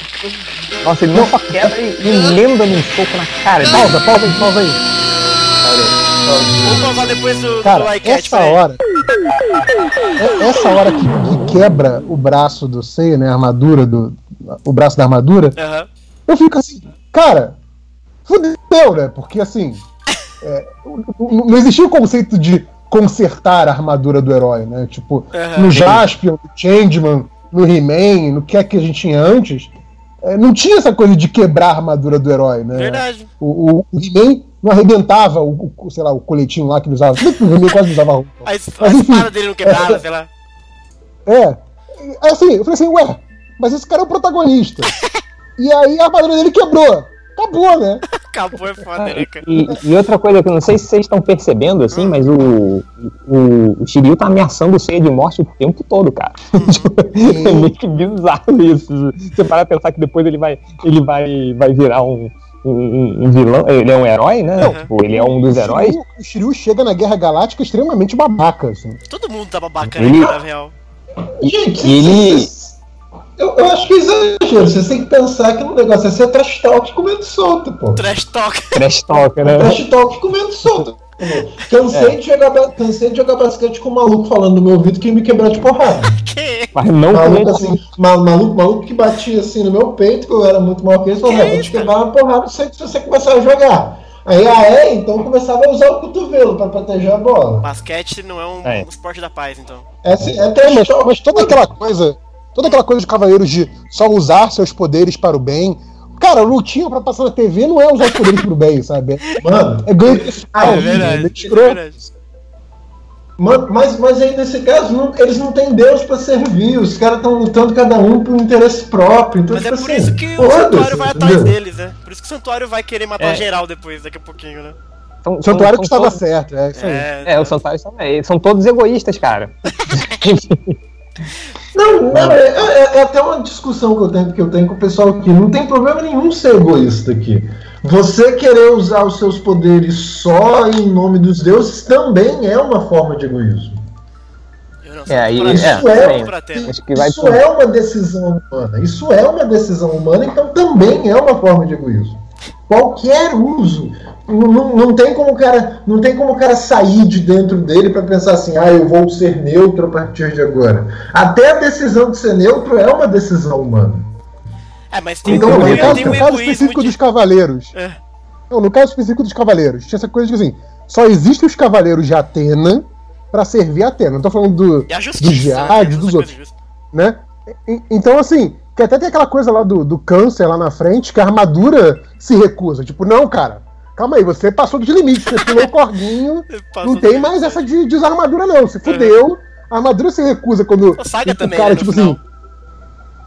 Nossa, ele não só quebra e e emenda num soco na cara. Pausa, pausa aí, pausa aí. Pausar depois do, do Cara, iCat. essa hora. é- Essa hora que, que quebra o braço do Seiya, né? A armadura do. O braço da armadura, Aham. eu fico assim, cara, fudeu, né? Porque assim. é, não existia o conceito de consertar a armadura do herói, né? Tipo, Aham. no Jaspion, no Changeman, no He-Man, no que é que a gente tinha antes, é, não tinha essa coisa de quebrar a armadura do herói, né? Verdade. O, o, o He-Man não arrebentava o, o- sei lá, o coletinho lá que ele usava. O He-Man quase usava roupa. A, es- a enfim. espada dele não quebrava, sei lá. É. Aí, Assim, eu falei assim, ué, mas esse cara é o protagonista. e aí a armadura dele quebrou. Acabou, né? Acabou, é foda, né, cara? E, e outra coisa que eu não sei se vocês estão percebendo, assim, mas o, o, o Shiryu tá ameaçando o Seiya de morte o tempo todo, cara. Tipo, é meio que bizarro isso. Você parar pra pensar que depois ele vai, ele vai, vai virar um, um, um vilão, ele é um herói, né? Não. Tipo, ele é um dos O heróis. Shiryu, o Shiryu chega na Guerra Galáctica extremamente babaca, assim. Todo mundo tá babaca, Ele- né, na real. Gente, E ele- eu, eu acho que é exagero. Vocês têm que pensar que no negócio é ser trash talk comendo solto, pô. Trash talk. Trash talk, né? Trash talk comendo solto. Cansei, de jogar, cansei de jogar basquete com um maluco falando no meu ouvido que ia me quebrar de porrada. que? Mas não Maluco assim, ma- maluco, maluco que batia assim no meu peito, que eu era muito maior que ele, falou, Que "Não, vou te quebrar uma porrada se se você começar a jogar. Aí, ah é? Então começava a usar o cotovelo pra proteger a bola. Basquete não é um, É. um esporte da paz, então. É, assim, é É, trash mas, talk. mas toda aquela coisa. Toda aquela coisa de cavaleiros de só usar seus poderes para o bem. Cara, lutinha pra passar na TV não é usar os poderes pro bem, sabe? Mano, É ganho pessoal. Ah, é verdade. É verdade. Mas, mas aí nesse caso, não- eles não têm Deus pra servir, os caras estão lutando cada um por interesse próprio. Então, Mas é tipo por assim, isso que o santuário vai atrás entendeu? deles, né? Por isso que o santuário vai querer matar É. geral depois, daqui a pouquinho, né? São, O santuário que são estava todos- certo, é isso aí. É, É, o santuário são, é, são todos egoístas, cara. Não, não, é, é- é até uma discussão que eu, tenho, que eu tenho com o pessoal aqui. Não tem problema nenhum ser egoísta aqui. Você querer usar os seus poderes só em nome dos deuses também é uma forma de egoísmo. Eu não É, pra- Isso é, é, isso é uma decisão humana. Isso é uma decisão humana, então também é uma forma de egoísmo. Qualquer uso. Não, não- tem como o cara, não tem como o cara sair de dentro dele para pensar assim, ah, eu vou ser neutro a partir de agora. Até a decisão de ser neutro é uma decisão humana. É, mas tem, Então, um, no no tem caso, um no caso específico de... dos cavaleiros. É. Não, no caso específico dos cavaleiros, tinha essa coisa de assim: só existem os cavaleiros de Atena pra servir a Atena. Não tô falando do, E justiça. né? Geades, Essa dos coisa outros, né? E- Então, assim, que até tem aquela coisa lá do, do câncer lá na frente, que a armadura se recusa. Tipo, não, cara, calma aí, você passou dos limites, você pulou o corguinho, não tem mais essa de, de usar armadura, não. Se fudeu, a armadura se recusa quando O Saga o também, cara, no tipo final. assim.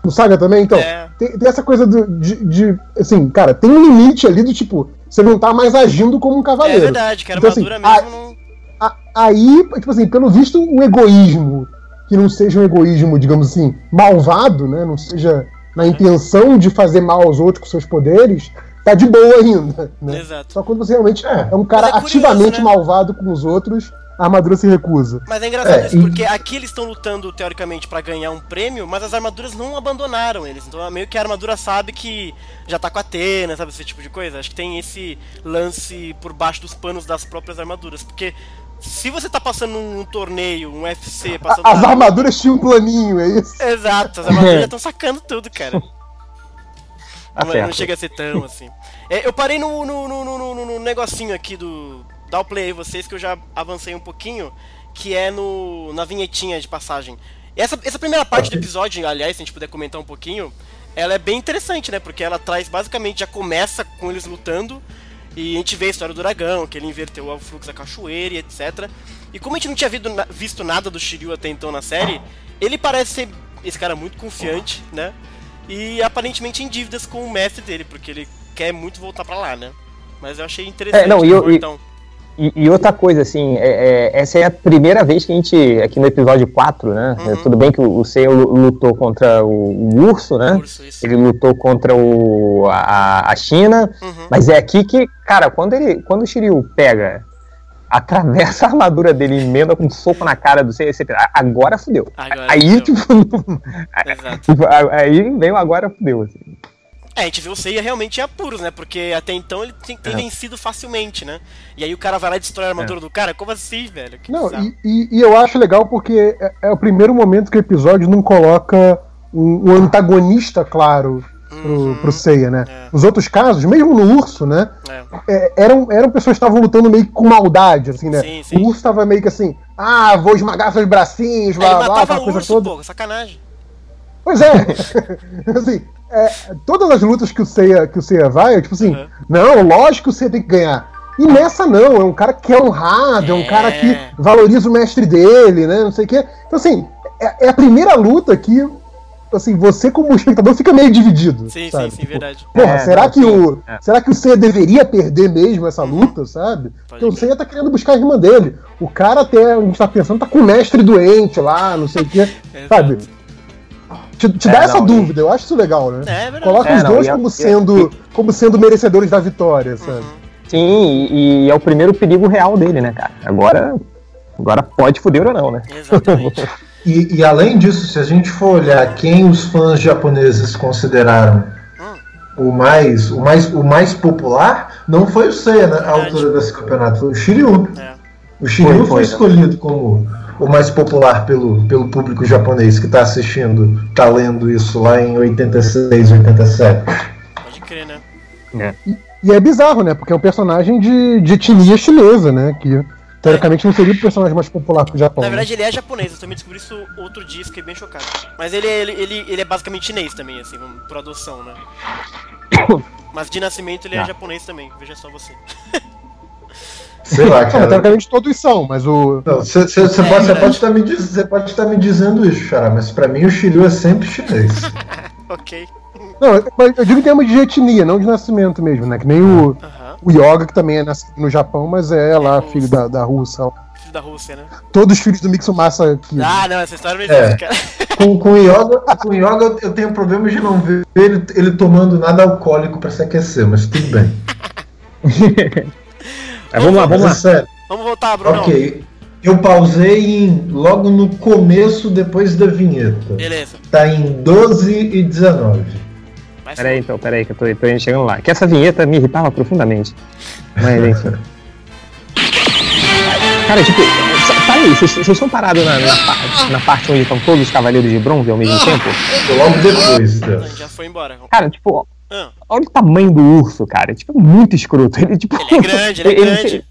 No Saga também, então. É. Tem, tem essa coisa do- de, de. Assim, cara, tem um limite ali do tipo, você não tá mais agindo como um É cavaleiro. verdade, que a Então, assim, armadura a- mesmo não... A- aí, tipo assim, pelo visto, um egoísmo que não seja um egoísmo, digamos assim, malvado, né? Não seja na intenção de fazer mal aos outros com seus poderes, tá de boa ainda. Né? Exato. Só quando você realmente É. é um cara é curioso, ativamente né? malvado com os outros, a armadura se recusa. Mas é engraçado É, isso, e- porque aqui eles estão lutando, teoricamente, pra ganhar um prêmio, mas as armaduras não abandonaram eles. Então meio que a armadura sabe que já tá com a Atena, sabe, esse tipo de coisa. Acho que tem esse lance por baixo dos panos das próprias armaduras. Porque se você tá passando um, torneio, um UFC, A- passando... as armaduras tinham um planinho, é isso? Exato, as armaduras já estão sacando tudo, cara. Tá Não, não chega a ser tão assim. É, eu parei no, no, no, no, no- no negocinho aqui do. Dá o play aí vocês que eu já avancei um pouquinho, que é no na vinhetinha de passagem. Essa, essa primeira parte do episódio, aliás, se a gente puder comentar um pouquinho, ela é bem interessante, né? Porque ela traz basicamente, já começa com eles lutando, e a gente vê a história do dragão, que ele inverteu o fluxo da cachoeira e etc. E como a gente não tinha visto, na- visto nada do Shiryu até então na série, ele parece ser esse cara muito confiante, né? E aparentemente em dívidas com o mestre dele, porque ele quer muito voltar pra lá, né? Mas eu achei interessante. É, não, e eu- então. E, e outra coisa, assim, é, é, essa é a primeira vez que a gente, aqui no episódio 4, né? Uhum. Tudo bem que o, o Seiya lutou contra o, o urso, né? Urso. Ele lutou contra o, a, a China, Uhum. mas é aqui que, cara, quando, ele, quando o Shiryu pega, atravessa a armadura dele emenda com um soco na cara do Seiya, agora fudeu. Agora aí, fudeu. tipo, tipo, aí vem o agora fudeu, assim. É, a gente viu o Seiya realmente em apuros, né? Porque até então ele tem, tem É. vencido facilmente, né? E aí o cara vai lá e destrói a armadura do cara. Como assim, velho? Que Não, e, e- e eu acho legal porque é, é o primeiro momento que o episódio não coloca um, um antagonista claro pro, Uhum. pro Seiya, né? É. Nos outros casos, mesmo no urso, né? É. é, eram, eram pessoas que estavam lutando meio que com maldade, assim, né? Sim, sim. O urso tava meio que assim, ah, vou esmagar seus bracinhos, Aí blá blá, aquela o coisa urso, toda. pô, sacanagem. Pois é. assim, é, todas as lutas que o Seiya, que o Seiya vai, é tipo assim, Uhum. não, lógico que o Seiya tem que ganhar. E nessa não, é um cara que é honrado, é, um É. cara que valoriza o mestre dele, né? Não sei o quê. Então, assim, é, é a primeira luta que, assim, você como espectador fica meio dividido. Sim, sabe? sim, sim, Tipo, verdade. Porra, É, será não, que sim. o. É. Será que o Seiya deveria perder mesmo essa luta, sabe? Porque o. Seiya tá querendo buscar a irmã dele. O cara até, a gente tá pensando, tá com o mestre doente lá, não sei o quê. sabe? Te, te É, dá essa não, dúvida, eu acho isso legal, né? É, é verdade. Coloca É, os não, dois a- como sendo, como sendo merecedores da vitória, sabe? Sim, e, e é o primeiro perigo real dele, né, cara? Agora, agora pode foder ou não, né? Exatamente. E, e além disso, se a gente for olhar quem os fãs japoneses consideraram o mais, o mais, o mais popular, não foi o Seiya na altura desse campeonato, foi o Shiryu. É. O Shiryu Foi, foi, foi, né? escolhido como o mais popular pelo, pelo público japonês que está assistindo, tá lendo isso lá em 86, 87. Pode crer, né? E é bizarro, né? Porque é um personagem de, de etnia chinesa, né? Que teoricamente não seria o personagem mais popular pro Japão. Na né? verdade, ele é japonês, eu também descobri isso outro dia, fiquei bem chocado. Mas ele, ele, ele, ele é basicamente chinês também, assim, por adoção, né? Mas de nascimento ele é Ah. japonês também, veja só você. Sei lá, Não, cara. teoricamente todos são, mas o. Você pode estar tá me, diz- você pode tá me dizendo isso, Xará, mas pra mim o Shiryu é sempre chinês. ok. Não, mas eu digo em termos de etnia, não de nascimento mesmo, né? Que nem o, Aham. o Yoga, que também é nascido no Japão, mas é lá, filho da, da Russa. ó. Filho da Rússia, né? Todos os filhos do Mitsumasa aqui. Ah, não, essa história não É. existe, cara. Com, com o Yoga, com o Yoga eu tenho problema de não ver ele, ele tomando nada alcoólico pra se aquecer, mas tudo bem. Mas vamos lá, Mas vamos é lá. sério. Vamos voltar, Bruno. Ok. Eu pausei em, logo no começo, depois da vinheta. Beleza. Tá em 12 e 19. Mas Peraí, então, peraí, que eu tô, tô chegando lá. Que essa vinheta me irritava profundamente. Mas, enfim. Cara, tipo, para aí, vocês estão parados na, na, parte, na parte onde estão todos os cavaleiros de bronze ao mesmo tempo? Logo depois, tá? gente já foi embora. Cara, tipo, Ah, olha o tamanho do urso, cara. Tipo, muito escroto. Ele, tipo, Ele é grande, ele é grande. se-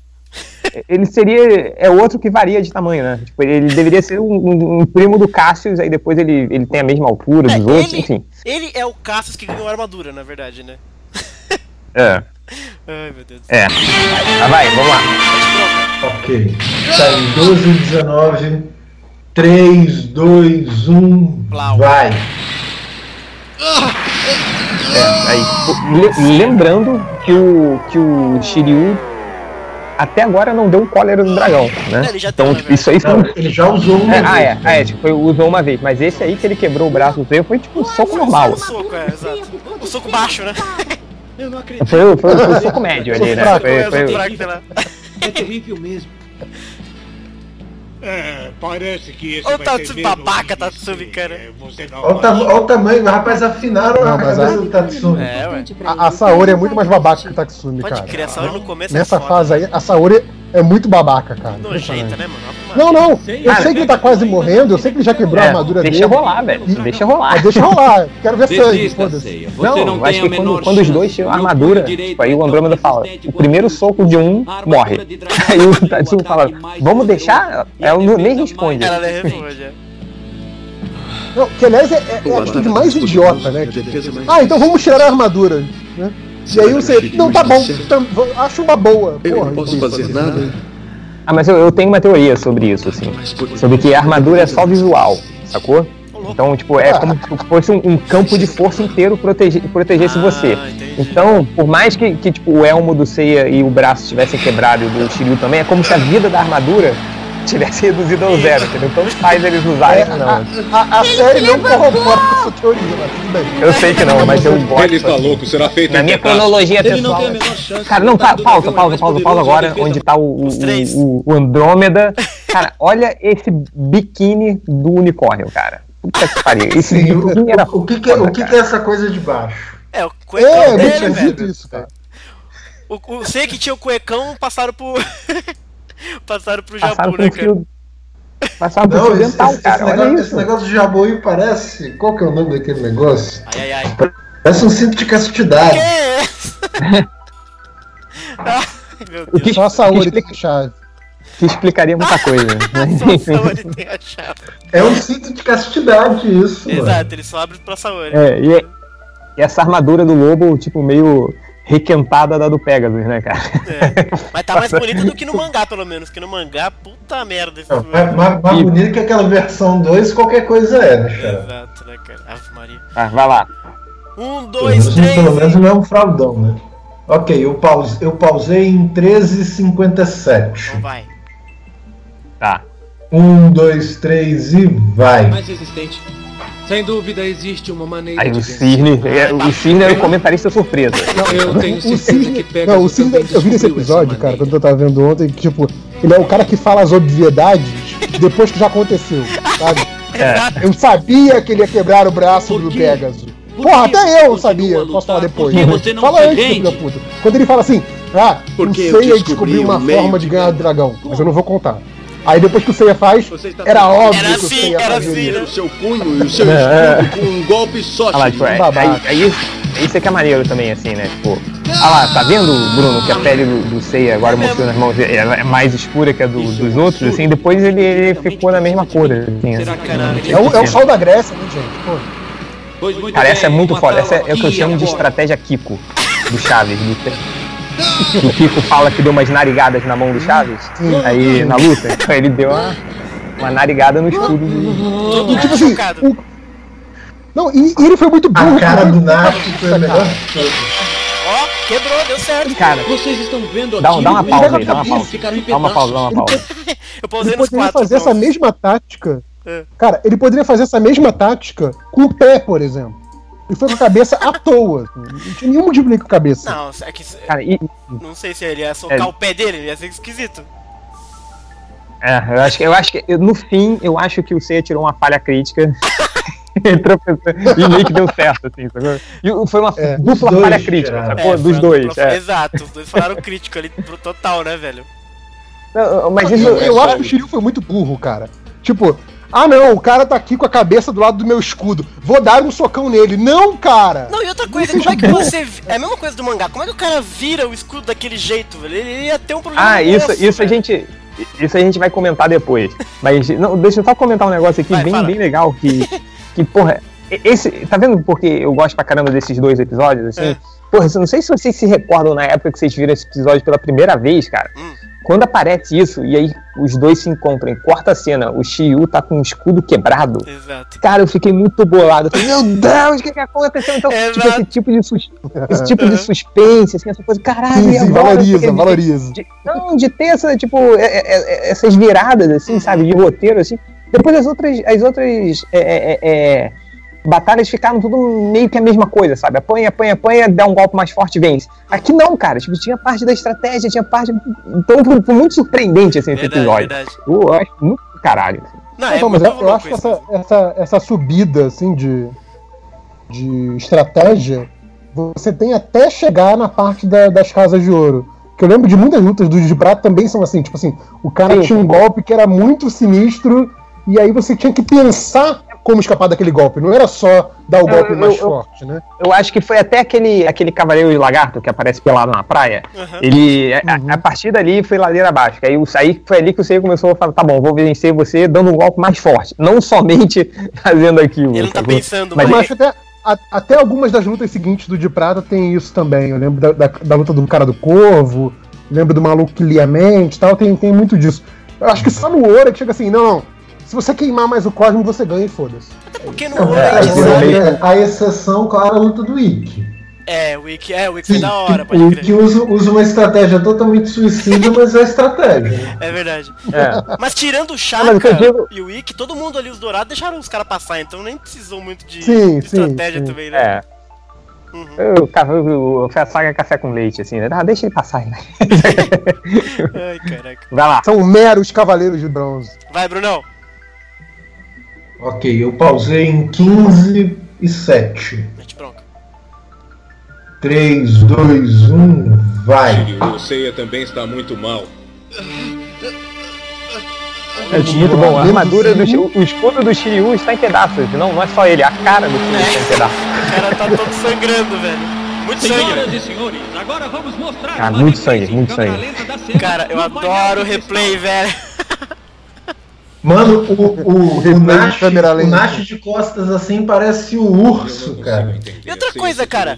ele seria. É outro que varia de tamanho, né? Tipo, ele deveria ser um, um- um primo do Cassius, aí depois ele, ele tem a mesma altura É, dos outros, ele- enfim. ele é o Cassius que ganhou a armadura, na verdade, né? É. Ai, meu Deus. É. Ah, vai, vamos lá. Ok. Tá em 12 e 19. 3, 2, 1. Plau. Vai. É, aí, le- lembrando que o, que o Shiryu até agora não deu um cólera do dragão, né? Ele já então, tipo, isso aí foi. Ele já usou uma É, ah, vez, é, né? ah, é, tipo, foi- usou uma vez, mas esse aí que ele quebrou o braço do foi tipo um soco normal. O soco, é, exato. O soco baixo, né? Eu não acredito. Foi, o- foi, o- foi o soco médio ali, né? Foi, É, o foi- babaca, o Tatsumi, que cara. É, Você não Olha o, ta- olha o tamanho, rapaz, afinaram Não, a mas cabeça a- do Tatsumi. É. A, a Saori é muito mais babaca que o Tatsumi, Pode cara. crer, essa hora no começo é Nessa foda. fase aí, a Saori é muito babaca, cara. Nojenta, né, mano? Não, não. Eu sei que ele tá quase morrendo, eu sei que ele já quebrou a é, armadura deixa dele. rolar, velho. Deixa rolar. Mas deixa rolar. Quero ver sangue. Foda-se. Não, não, acho que quando, quando os dois tiram a armadura, tipo, aí é o Andrômeda fala, o primeiro soco de um morre. Aí o é Tatsumi o fala, vamos deixar? Ela nem defesa responde. Ela nem responde, é. Não, que aliás é, é- é a atitude mais idiota, né? Ah, então vamos tirar a armadura. Né? E aí você. Não, tá bom. acho uma boa. Eu Porra, não posso fazer nada. Ah, mas eu, eu tenho uma teoria sobre isso, assim. Sobre que a armadura é só visual, sacou? Então, tipo, é como se fosse um, um campo de força inteiro protege, protegesse Ah, você. entendi. Então, por mais que, que, tipo, o elmo do Seiya e o braço tivessem quebrado e o do Shiryu também, é como se a vida da armadura tivesse reduzido ao zero, entendeu? Tanto faz eles usarem É, ou a, não. a- a série não corrobora com essa teoria, mas tudo bem. Eu sei que não, mas eu gosto. Ele está louco, será feito Na minha cronologia Ele não pessoal. tem a. Cara, não, pa, pausa, é pausa, pausa, pausa agora, onde tá o, o, o, Andrômeda. Cara, olha esse biquíni do unicórnio, cara. Puta que pariu. Esse biquíni era o, que, que, é- foda, o que, que é essa coisa de baixo? É, o cuecão É, eu dele, velho. visto isso, cara. O, o sei que tinha o cuecão, passaram pro. passaram pro Passaram Jabu, por né, cara? fio. Passaram por Não, fio esse, dental, esse- cara. esse Olha negócio, isso. esse negócio de Jaboi parece. Qual que é o nome daquele negócio? Ai, ai, ai. Parece um cinto de Que castidade. é essa? Ai, meu O que- Deus. Só a que tem a chave. Que explicaria muita coisa. Chave. É um cinto de castidade, isso. mano. Exato, ele só abre pra Saori. É, e, e essa armadura do lobo, tipo, meio requentada da do Pegasus, né, cara? É. Mas tá mais bonito do que no mangá, pelo menos. Que no mangá, puta merda. Esse Não, filme. mais, mais- E- bonito que aquela versão 2, qualquer coisa é, né, cara? Exato, né, cara? Ave Maria. Ah, vai lá. Um, Pelo dois, menos, três. pelo menos não é um fraudão, né? Ok, eu, pause, eu pausei em 13h57. Então vai. Tá. Um, dois, três e vai. Mais resistente. Sem dúvida, existe uma maneira Aí de o. Cisne, é, o Cisne era o comentarista surpresa. Eu tenho O certeza Cisne, que pega não, o Cisne, eu vi nesse episódio, cara, quando eu tava vendo ontem, que, tipo, ele é o cara que fala as obviedades depois que já aconteceu, sabe? É. Eu sabia que ele ia quebrar o braço do? Pegasus. Por Porra, até eu sabia, posso falar depois. Você não Fala antes, filho da puta. Quando ele fala assim, ah, Porque o eu Seiya descobri descobriu uma um forma de ganhar o ganhar. dragão, mas eu não vou contar. Aí depois que o Seiya faz, Você está era óbvio Era que o assim, Seiya era fazeria. assim, né? o seu punho e o seu É. escudo com um golpe só. Olha lá, tipo, é, aí, aí, isso é que é maneiro também, assim, né? Tipo, ah lá, tá vendo, Bruno, que a pele do, do Seiya agora mostrou nas mãos é, é mais escura que a do- dos outros, assim, depois ele, ele ficou na mesma cor, assim, Será assim. É o, é o sol da Grécia, né, gente? Pô. Pois muito Cara, essa é bem, muito foda, essa é, é o que eu chamo de estratégia Kiko, do Chaves, do o Kiko fala que deu umas narigadas na mão do Chaves, aí na luta, então ele deu uma, uma narigada no escudo do... Todo Tipo assim, o- Não, e, e ele foi muito burro. A cara do Nath foi a melhor. Ó, quebrou, deu certo. Cara, Vocês estão vendo dá, aqui? dá uma pausa aí, dá uma ficaram- pausa. Dá uma pausa, dá uma pausa. Eu pausei Ele nos poderia quatro. fazer essa pronto. mesma tática. É. Cara, ele poderia fazer essa mesma tática com o pé, por exemplo. Ele foi com a cabeça à toa. assim. Não tinha nenhum motivo nem com a cabeça. Não, é que. Cara, e, Não sei se ele ia socar É. o pé dele, ia ser esquisito. É, eu acho que, eu acho que eu- no fim, eu acho que o Seiya tirou uma falha crítica. e e meio que deu certo, assim, sacou? E o- foi uma É, dupla dos falha dois crítica, sacou? É, dos dois. dupla- é. Exato, os dois falaram crítico ali pro total, né, velho? Não, Mas eu, isso. eu acho que o Shiryu foi muito burro, cara. Tipo, ah não, o cara tá aqui com a cabeça do lado do meu escudo. Vou dar um socão nele. Não, cara! Não, e outra coisa, Isso como é que você. É a mesma coisa do mangá, como é que o cara vira o escudo daquele jeito, velho? Ele ia ter um problema. Ah, isso, isso a gente. Isso a gente vai comentar depois. Mas não, deixa eu só comentar um negócio aqui Vai, bem, fala. bem legal que. Que, porra, esse. Tá vendo porque eu gosto pra caramba desses dois episódios, assim? É. Porra, eu não sei se vocês se recordam na época que vocês viram esse episódio pela primeira vez, cara. Hum. Quando aparece isso, e aí os dois se encontram e corta a cena, o Shiryu tá com o escudo quebrado. Exato. Cara, eu fiquei muito bolado. Falei, meu Deus, o que, que aconteceu? Então, tipo, esse tipo de, sus- esse tipo de suspense, assim, essa coisa, caralho, Sim, sim, agora? valoriza, De- valoriza. de- não, de ter essa, tipo, é- é- é- essas viradas, assim, sabe, de roteiro, assim. Depois as outras, as outras é, é, é, batalhas ficaram tudo meio que a mesma coisa, sabe? Apanha, apanha, apanha, dá um golpe mais forte e vence. Aqui não, cara, tipo, tinha parte da estratégia, tinha parte... Então foi, foi muito surpreendente, assim, esse Verdade, episódio. verdade. Eu acho muito caralho. assim. Não, Então, é mas eu, eu acho que essa, essa, essa subida assim de, de estratégia você tem até chegar na parte da- das casas de ouro. Que eu lembro de muitas lutas do de prata também são assim, tipo assim, o cara Sim. tinha um golpe que era muito sinistro e aí você tinha que pensar como escapar daquele golpe. Não era só dar o Eu- golpe eu- mais eu- forte, né? Eu acho que foi até aquele, aquele cavaleiro de lagarto que aparece pelado na praia. Aham. Ele, a, a- a partir dali foi ladeira abaixo. Aí, aí foi ali que o Seiya começou a falar: tá bom, vou vencer você dando um golpe mais forte. Não somente fazendo aquilo. Ele não tá pensando, Mas Mas eu mas. acho até, a- até algumas das lutas seguintes do de prata tem isso também. Eu lembro da, da, da luta do cara do corvo, lembro do maluco que lia mente e tal, tem, tem muito disso. Eu acho que só no ouro é que chega assim, não, Se você queimar mais o Cosmo, você ganha e foda-se. Até porque no Não, é, a gente sabe. é, a exceção, claro, a luta do Ikki. É, o Wiki, é, o Wiki foi da hora, pode O crer. Ikki usa, usa uma estratégia totalmente suicida, mas é estratégia. né? É verdade. É. Mas tirando o Chaka o eu digo- e o Wiki, todo mundo ali, os dourados, deixaram os caras passar, então nem precisou muito de, Sim, de sim, estratégia sim. também, né? É. Uhum. Eu, eu, eu, eu saga café com leite, assim, né? Ah, deixa ele passar aí, né? Ai, caraca. Vai lá. São meros cavaleiros de bronze. Vai, Brunão. Ok, eu pausei em 15 e 7. Mete bronca. 3, 2, 1, vai. Shiryu, o Seiya também está muito mal. É muito bom. A armadura do Shi- o escudo do Shiryu está em pedaços. Não, não é só ele, a cara do Shiryu está em pedaços. O cara tá todo sangrando, velho. Muito Senhoras sangue. e senhores, agora vamos mostrar Ah, uma muito sangue, muito sangue. Cara, eu adoro o replay, velho. Mano, o, o, o, Nash, o. Nash de costas assim parece o urso, cara. E outra coisa, cara,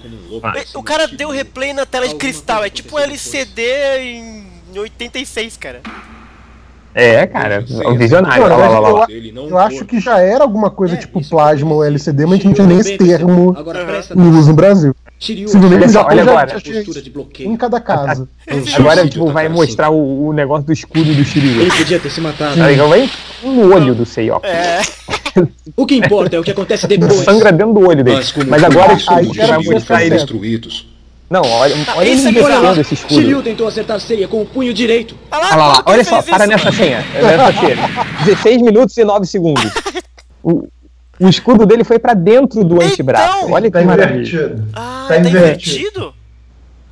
o cara deu replay na tela de cristal, é tipo um LCD em 86, cara. É, cara, é um visionário. Mano, Olha lá, eu lá, lá. acho- Eu acho que já era alguma coisa tipo plasma ou LCD, mas a gente não tinha nem esse termo Agora presta no uso no Brasil. Shiryu, Olha já, só, olha agora. postura de bloqueio. em cada casa. Agora, tipo, vai mostrar o, o negócio do escudo do Shiryu. Ele podia ter se matado. Tá? Vai no olho do Seiyok. É, O que importa é o que acontece depois. Sangra dentro do olho dele. Mas como Mas agora aí vai mostrar destruídos. Não, olha, olha esse ele olha lá. descendo esse escudo. Shiryu tentou acertar Seiya com o punho direito. olha lá, Olha lá, que olha só, para isso, nessa senha. Nessa senha. 16 minutos e 9 segundos. O, o escudo dele foi pra dentro do Então! antebraço. Olha que Tá maravilha. invertido. Ah, Tá tá, invertido. invertido?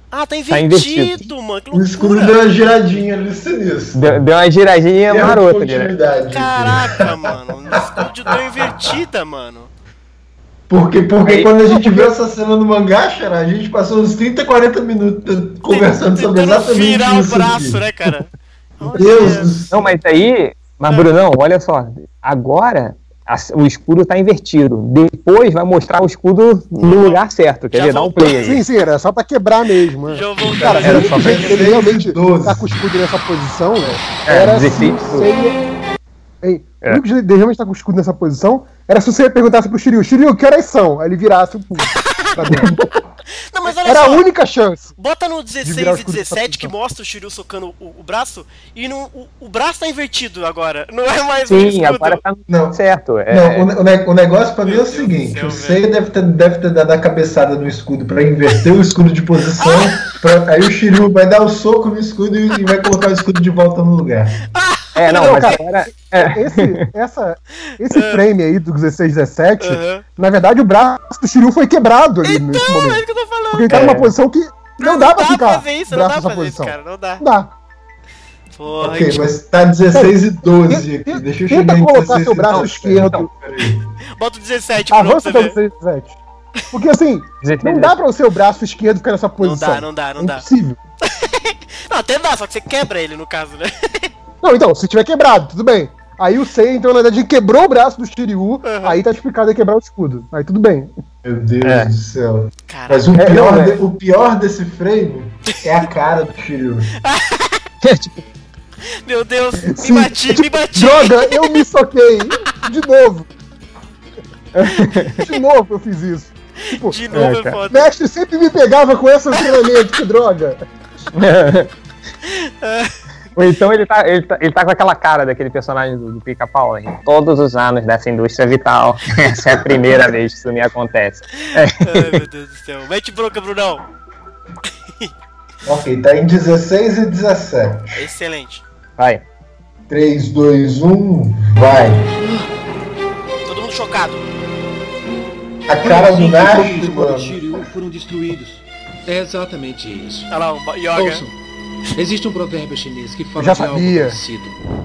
Ah, tá Tá invertido, invertido. mano, que O escudo deu uma giradinha ali sinistro. Deu, deu uma giradinha Erro de marota né? Caraca, mano, o escudo deu invertida, mano. Porque, porque Aí- quando a gente viu essa cena no mangá, Xará, a gente passou uns 30, 40 minutos conversando sobre Tentando exatamente virar o isso. braço, aqui. né, cara? Olha. Deus do céu. Não, mas aí. Mas, Brunão, olha só. Agora o escudo tá invertido. Depois vai mostrar o escudo no lugar certo. Quer Já dizer, dá um play aí. Sim, sim, era só pra quebrar mesmo. né? Já Cara, Era se só ele, pra- ele realmente 12. tá com o escudo nessa posição, né? É, Era 16 se Seiya- Ei, É. O único jeito de realmente estar com o escudo nessa posição era se você perguntasse pro Shiryu, Shiryu, que horas são? Aí ele virasse o pulo. Não, mas olha Era a só. única chance. Bota no virar o 16 e escudo pra 17 que mostra o Shiryu socando o, o braço e no, o, o braço tá invertido agora. Não é mais um Sim, agora tá Não. certo. É, Não, o, ne- o ne- o negócio pra mim é o seguinte: céu, o Seiya deve ter, deve ter dado a cabeçada no escudo pra inverter o escudo de posição. Ah! pra- aí o Shiryu vai dar o soco no escudo e, e vai colocar o escudo de volta no lugar. É, não, Não, mas cara, agora. É, Esse, essa, esse frame aí do 16, 17, Aham. na verdade o braço do Shiryu foi quebrado ali nesse Então, é momento. isso que eu tô falando. Porque ele tá É. numa posição que não, dá pra ficar fazer isso, não dá pra fazer isso, cara. Não dá. Não dá. Porra, Ok, que- mas tá 16 e 12 aqui. Deixa eu Tenta chegar em colocar 16 seu braço 12. esquerdo. Peraí. Bota o 17 pra Avança ver. 16, 17. Porque assim, 16, não dá pra o seu braço esquerdo ficar nessa Não posição. dá, não dá, não é dá. impossível. Não, até dá, só que você quebra ele no caso, né? Não, então, se tiver quebrado, tudo bem. Aí o Seiya, então, na verdade, quebrou o braço do Shiryu, aí tá explicado aí quebrar o escudo. Aí tudo bem. Meu Deus É. do céu. Cara, Mas o É, pior, não, é. de- o pior desse frame é a cara do Shiryu. tipo, meu Deus, me Sim, bati, é tipo, me bati. Droga, eu me soquei. De novo. De novo eu fiz isso. Tipo, De novo É, é, cara. foda. mestre sempre me pegava com esse treinamento, que droga. Ou então ele tá, ele, tá, ele tá com aquela cara daquele personagem do, do Pica-Pau. né? Todos os anos dessa indústria vital. Essa é a primeira vez que isso me acontece. Ai, meu Deus do céu. Mete bronca, Brunão. Ok, tá em 16 e 17. Excelente. Vai. 3, 2, 1, vai. Todo mundo chocado. A cara do Nash, mano. do Shiryu foram destruídos. É exatamente isso. Olha lá, o Yoga. Ouçam, existe um provérbio chinês que fala de algo sabia. parecido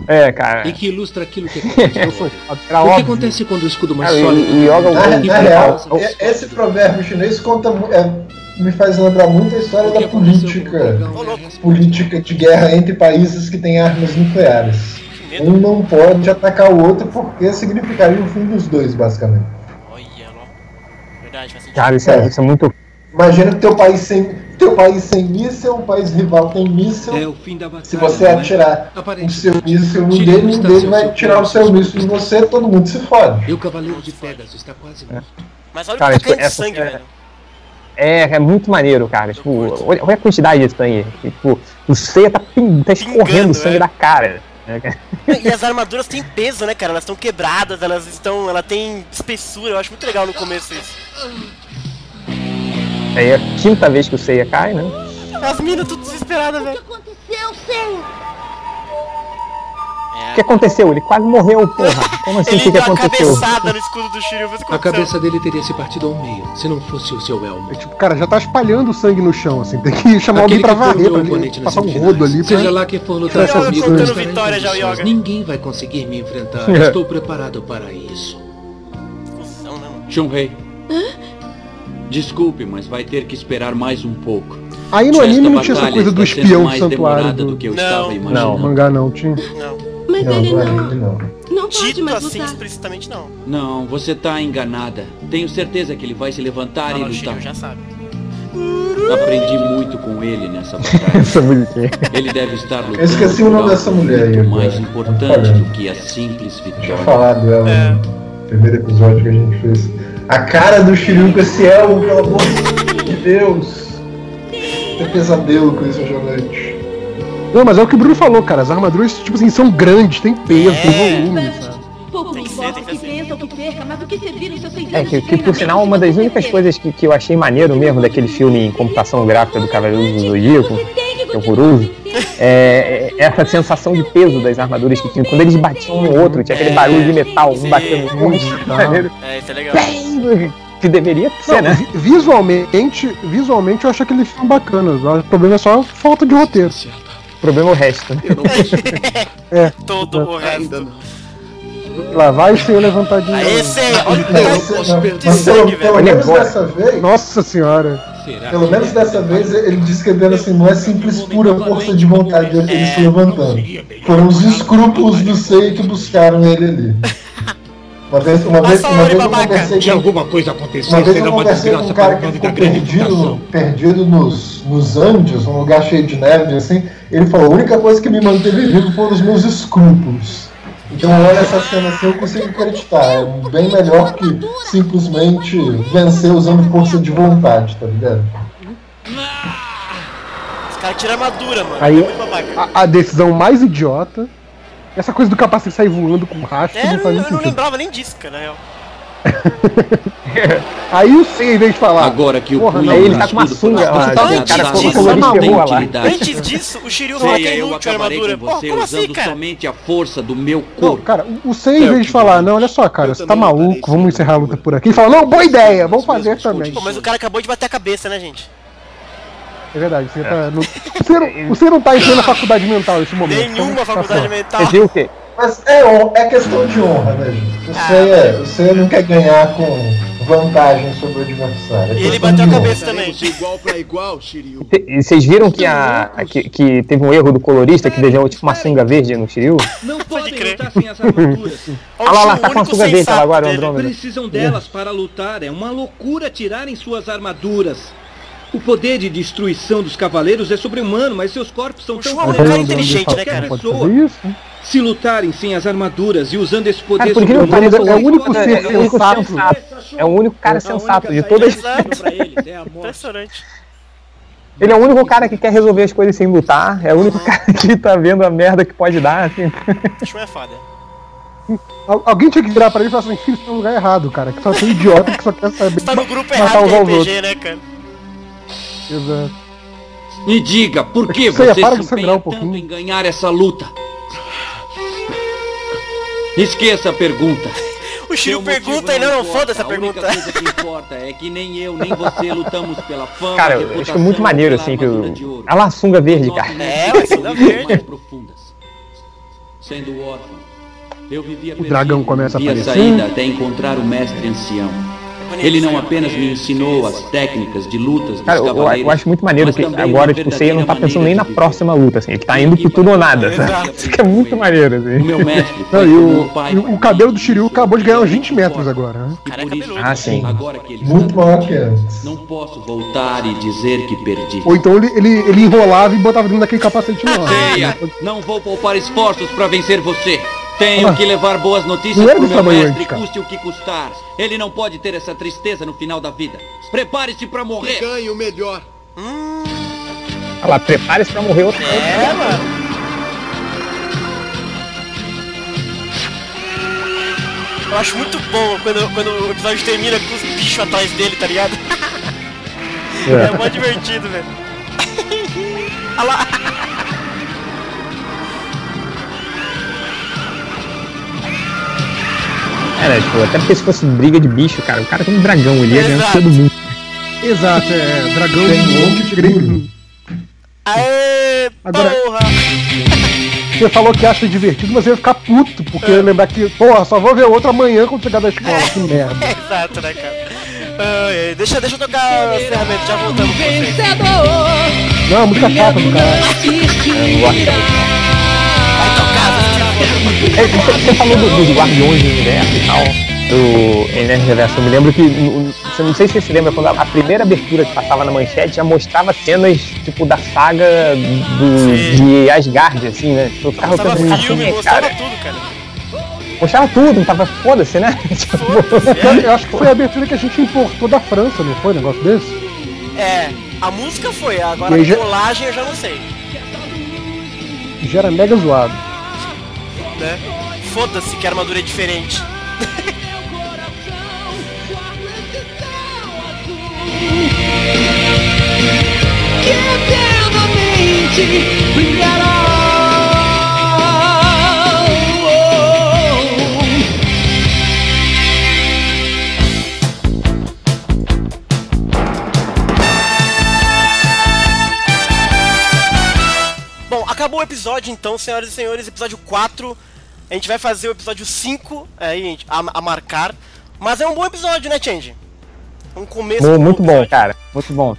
É, cara. e que ilustra aquilo que acontece O que óbvio. acontece quando o escudo mais sólido... e Yoga- Na, e real, e- esse provérbio chinês conta, é, me faz lembrar muito a história o da o política. é. Política de guerra entre países que têm armas nucleares. Um não pode atacar o outro porque significaria o fim dos dois, basicamente. Olha. Verdade, faz sentido. Cara, isso é, isso é muito. Imagina que teu país sem. Tem um país sem míssel, um país rival tem míssel. É o fim da batalha. Se você não é? atirar o Aparentemente. seu míssil no Tire dele, um dele vai tirar o seu míssil de você, todo mundo se fode. E o Cavaleiro de Pegasus está quase morto. Mas olha Cara, o que tá tipo, essa sangue, é- velho. É, é muito maneiro, cara. Tipo, olha, olha a quantidade de sangue. Tipo, o Seiya tá, tá escorrendo Pingando, sangue é. da cara. né, cara? E as armaduras têm peso, né, cara? Elas estão quebradas, elas estão. Ela tem espessura, eu acho muito legal no começo isso. Aí é a quinta vez que o Seiya cai, né? As minas tudo desesperadas, O que velho. aconteceu, Senhor? O que aconteceu? Ele quase morreu, porra. Como assim? O Ele que, que deu uma aconteceu? cabeçada no escudo do Shiryu, A aconteceu. cabeça dele teria se partido ao meio, se não fosse o seu elmo. É tipo, cara, já tá espalhando sangue no chão, assim. Tem que chamar Aquele alguém pra varrer, pra passar um rodo ali. Seja Pra... lá quem for lutar Yoga comigo, contando vitória já. Yoga. Ninguém vai conseguir me enfrentar. É. Estou preparado para isso. Confusão, né, mano? Shunrei. Desculpe, mas vai ter que esperar mais um pouco. Aí no anime não tinha essa coisa do sendo espião do mais santuário do, do que eu Não. estava do imaginando. mangá, não. Tinha. Não. Mas Não, ele não é não. ele, não. Não Dito pode mais assim lutar. explicitamente, não. Não, você tá enganada. Tenho certeza que ele vai se levantar Fala, e lutar. Já sabe. Aprendi muito com ele nessa batalha. Essa musiquinha. Ele deve estar lutando. Eu esqueci o nome dessa mulher aí, mais importante do que a simples Tinha vitória. falado ela É. no primeiro episódio que a gente fez. A cara do Shiryu com esse elmo, pelo amor de Deus. Tem pesadelo com esse jogante. Não, mas é o que o Bruno falou, cara. As armaduras, tipo assim, são grandes, tem peso, É. tem volume, sabe? Seus seis É, que, que por sinal, uma das únicas coisas que, que eu achei maneiro mesmo daquele filme em computação gráfica do Cavaleiro do Zodíaco, que é horroroso, é, é essa sensação de peso das armaduras que tinham. Quando eles batiam um no outro, tinha aquele É, barulho de metal, um batendo no outro. maneiro. É, isso é legal. Que deveria ser, Não, né? vi- visualmente, visualmente eu acho aquele filme bacana. O problema é só a falta de roteiro. O problema é o resto, né? Eu não posso. Todo o Ainda resto. Lá vai sem levantadinho. Aí, Seiya, olha o de pelo, sangue, pelo velho. menos Olha, dessa vez, Nossa senhora. Será pelo menos dessa vez ele descrevendo assim, não é simples pura força de vontade dele É. se levantando. Foram os escrúpulos do Sei que buscaram ele ali. Uma vez, uma vez, uma vez eu conversei alguma coisa acontecer, Uma vez eu conversei com um cara que ficou perdido, perdido nos, nos Andes, um lugar cheio de neve, assim. Ele falou, a única coisa que me manteve vivo foram os meus escrúpulos. Então olha essa cena assim, eu consigo acreditar. É bem melhor que simplesmente vencer usando força de vontade, tá ligado? Os caras tiram a armadura, mano. Aí- é. A, a decisão mais idiota. Essa coisa do capacete sair voando com rastro É, não nem eu não lembrava nem disso, cara, na real. Aí o Sei, em vez de falar. Agora que o Porra, não, do ele tá com uma sunga lá, acertado, o cara não tem chegou lá. Antes disso, o Shiryu que Sei, é inútil armadura. você como assim, usando cara? somente a força do meu Não, corpo. cara, o Sei, em vez de falar, não, olha só, cara, você tá maluco, vamos encerrar a luta por aqui. Ele fala, não, boa ideia, vamos fazer também. Pô, mas o cara acabou de bater a cabeça, né, gente? É verdade, você tá. No... Você, não, você não tá em plena faculdade mental nesse momento. Nenhuma faculdade tá mental. Você viu o quê? Mas é, é questão de honra, né, gente? Você, é, você não quer ganhar com vantagem sobre o adversário. é E ele bateu a honra. cabeça também. Estaremos igual pra igual, Shiryu. E vocês viram que, a, que, que teve um erro do colorista que deixou tipo uma sunga verde no Shiryu? Não podem crer. lutar sem as armaduras. Olha Olha lá, tá com único sunga verde lá agora. Andrômeda. Precisam delas para lutar. É uma loucura tirarem suas armaduras. O poder de destruição dos cavaleiros é sobre-humano, mas seus corpos são tão João é inteligente, né, cara? Pessoa. né? Se lutarem sem as armaduras e usando esse poder Cara, sobre-humano, parece é o único ser é o único sensato. É o único cara A sensato de todas. é a morte. Impressionante. Ele é o único cara que quer resolver as coisas sem lutar. É o único cara que tá vendo a merda que pode dar, assim. Shun é foda. Al- alguém tinha que virar pra ele e falar assim: filho, você tá no lugar errado, cara. Que só tem idiota que só quer saber. Você tá no grupo errado do RPG, né, cara? Exato. Me diga, por que Você se empenha um tanto em ganhar essa luta? Esqueça a pergunta. O Shiryu pergunta e não, não foda essa A única pergunta. coisa que importa é que nem eu, nem você lutamos pela fama, Cara, eu acho que é muito maneiro, assim, que o. a sunga verde, cara. É, são sunga muito verde. Sendo órfão, eu vivia O dragão perdido, começa a aparecer. saída até encontrar o mestre ancião. Ele não apenas me ensinou as técnicas de lutas dos Cara, eu, eu, cavaleiros. eu acho muito maneiro que agora, tipo, você não tá pensando nem na próxima luta, assim. Ele tá indo pro tudo ou nada, sabe? Isso que é muito maneiro, O assim. meu mestre Não, e o, pai e o cabelo do Shiryu acabou de ganhar uns 20 metros agora, né? Por. Ah, sim. agora que ele Muito está, maior que antes. não posso voltar e dizer que perdi. Ou então ele, ele, ele enrolava e botava dentro daquele capacete. Ceia, não vou poupar esforços para vencer você. Tenho Ah, que levar boas notícias era pro desse meu mestre, cara. custe o que custar. Ele não pode ter essa tristeza no final da vida. Prepare-se para morrer. Ganhe o melhor. Olha lá, prepare-se pra morrer outra vez. É, mano. Eu acho muito bom quando, quando o episódio termina com os bichos atrás dele, tá ligado? É, mó divertido, velho. Olha lá. É, né, tipo, até porque se fosse briga de bicho, cara, o cara tem um dragão, ele ia ganhar todo mundo. Exato, é. Dragão de monte de tudo. Aê, Agora- porra! Você falou que acha divertido, mas eu ia ficar puto, porque eu ia lembrar que, porra, só vou ver outro amanhã quando chegar da escola. Que merda. Exato, né, cara? Ai, deixa, deixa eu tocar a ferramenta, já voltamos com vocês. Não, música chata do. Vai tocar, vai É, você, você falou do- dos Guardiões do Universo e tal, do Energia Reverso. Eu me lembro que, você não sei se você se lembra, quando a, a primeira abertura que passava na manchete já mostrava cenas, tipo, da saga do, de Asgard, assim, né? Tipo, Eu ficava Mostrava pensando, filme, "Caraca, mostrava cara, tudo, cara. mostrava tudo, tava foda-se, né? Tipo, Eu, eu acho que foi a abertura que a gente importou da França, não foi um negócio desse? É, a música foi, agora a já- colagem eu já não sei, Já era mega zoado. Né? Foda-se que a armadura é diferente. Bom, acabou o episódio então, senhoras e senhores, episódio 4. A gente vai fazer o episódio 5 aí, gente, a, a marcar. Mas é um bom episódio, né, Change? Um começo. Mu- de um muito bom, cara. Muito bom.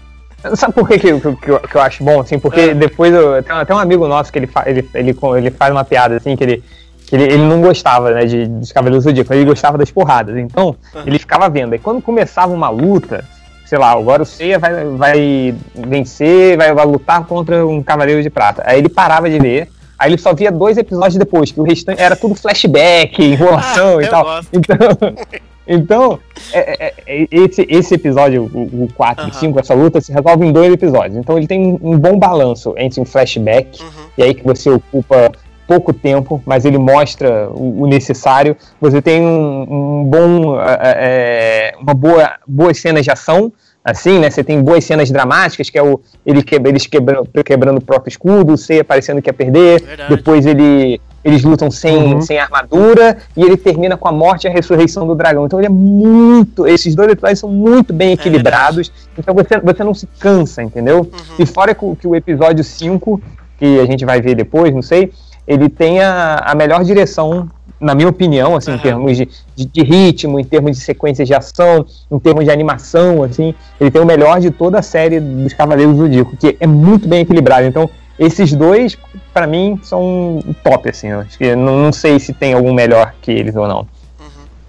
Sabe por que, que, que, que eu, que eu acho bom, assim? Porque É. depois eu, tem até um amigo nosso que ele, fa, ele, ele, ele faz uma piada, assim, que ele, que ele, ele não gostava, né, de, dos Cavaleiros do Zodíaco, ele gostava das porradas. Então, ele ficava vendo. Aí quando começava uma luta, sei lá, agora o Seiya vai, vai vencer, vai, vai lutar contra um Cavaleiro de Prata. Aí ele parava de ver. Aí ele só via dois episódios depois, que o restante era tudo flashback, enrolação Ah, e tal. gosto. Então, então é- é- é- esse, esse episódio, o, o 4 e Aham. 5, essa luta, se resolve em dois episódios. Então ele tem um bom balanço entre um flashback, Uhum. e aí que você ocupa pouco tempo, mas ele mostra o, o necessário. Você tem um, um bom, é, é, uma boa, boas cenas de ação, assim, né? Você tem boas cenas dramáticas, que é o ele quebra, eles quebrando, quebrando o próprio escudo, o Seiya parecendo que ia perder, Verdade. depois ele eles lutam sem, Uhum. sem armadura e ele termina com a morte e a ressurreição do dragão. Então ele é muito. Esses dois episódios são muito bem equilibrados. então você, você não se cansa, entendeu? E fora que, o- que o episódio 5, que a gente vai ver depois, não sei, ele tem a, a melhor direção, na minha opinião, assim, em Aham. termos de, de, de ritmo, em termos de sequências de ação, em termos de animação, assim, ele tem o melhor de toda a série dos Cavaleiros do Zodíaco, que é muito bem equilibrado. Então, esses dois, pra mim, são top, assim. Eu acho que não, não sei se tem algum melhor que eles ou não.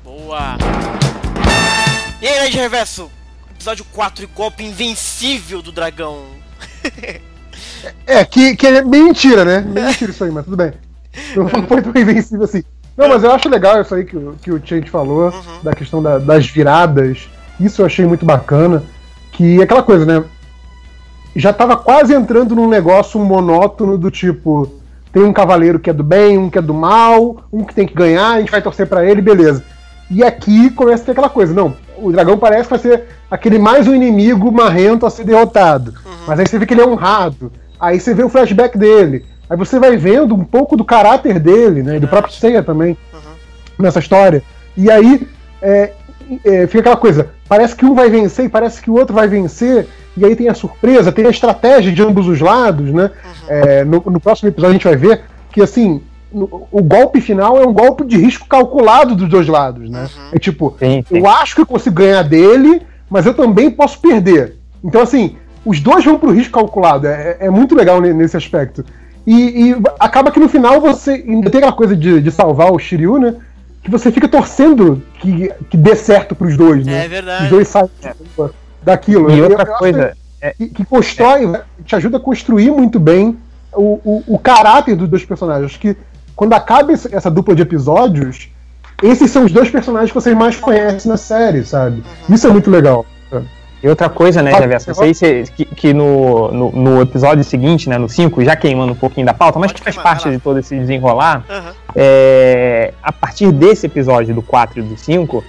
Boa! E aí, Nerd Reverso? Episódio 4 e golpe invencível do dragão. É, que, que é mentira, né? Mentira isso aí, mas tudo bem. Não foi tão invencível assim. Não, mas eu acho legal isso aí que, o- que o Chant falou, da questão da- das viradas. Isso eu achei muito bacana. Que é aquela coisa, né? Já tava quase entrando num negócio monótono do tipo: tem um cavaleiro que é do bem, um que é do mal, um que tem que ganhar, a gente vai torcer pra ele, beleza. E aqui começa a ter aquela coisa: não, o dragão parece que vai ser aquele mais um inimigo marrento a ser derrotado. Mas aí você vê que ele é honrado. Aí você vê o flashback dele. Aí você vai vendo um pouco do caráter dele, né? e Do próprio Seiya também, nessa história. E aí é, é, fica aquela coisa: parece que um vai vencer e parece que o outro vai vencer. E aí tem a surpresa, tem a estratégia de ambos os lados, né? É, no, no próximo episódio a gente vai ver que, assim, o golpe final é um golpe de risco calculado dos dois lados, né? É tipo, Sim, sim. eu acho que eu consigo ganhar dele, mas eu também posso perder. Então, assim, os dois vão pro risco calculado. É, é muito legal ne- nesse aspecto. E, e acaba que no final você ainda tem aquela coisa de, de salvar o Shiryu, né? Que você fica torcendo que, que dê certo pros dois, né? É verdade. Os dois saem daquilo. E Eu- outra eu coisa, é, que, que constrói, te ajuda a construir muito bem o, o, o caráter dos dois personagens. Acho que quando acaba essa dupla de episódios, esses são os dois personagens que vocês mais conhecem na série, sabe? Isso é muito legal. E outra coisa, né, Javerso, não sei se, que, que no, no, no episódio seguinte, né, no 5, já queimando um pouquinho da pauta, mas Pode que faz queimar, parte de todo esse desenrolar, Aham. é, a partir desse episódio do 4 e do 5,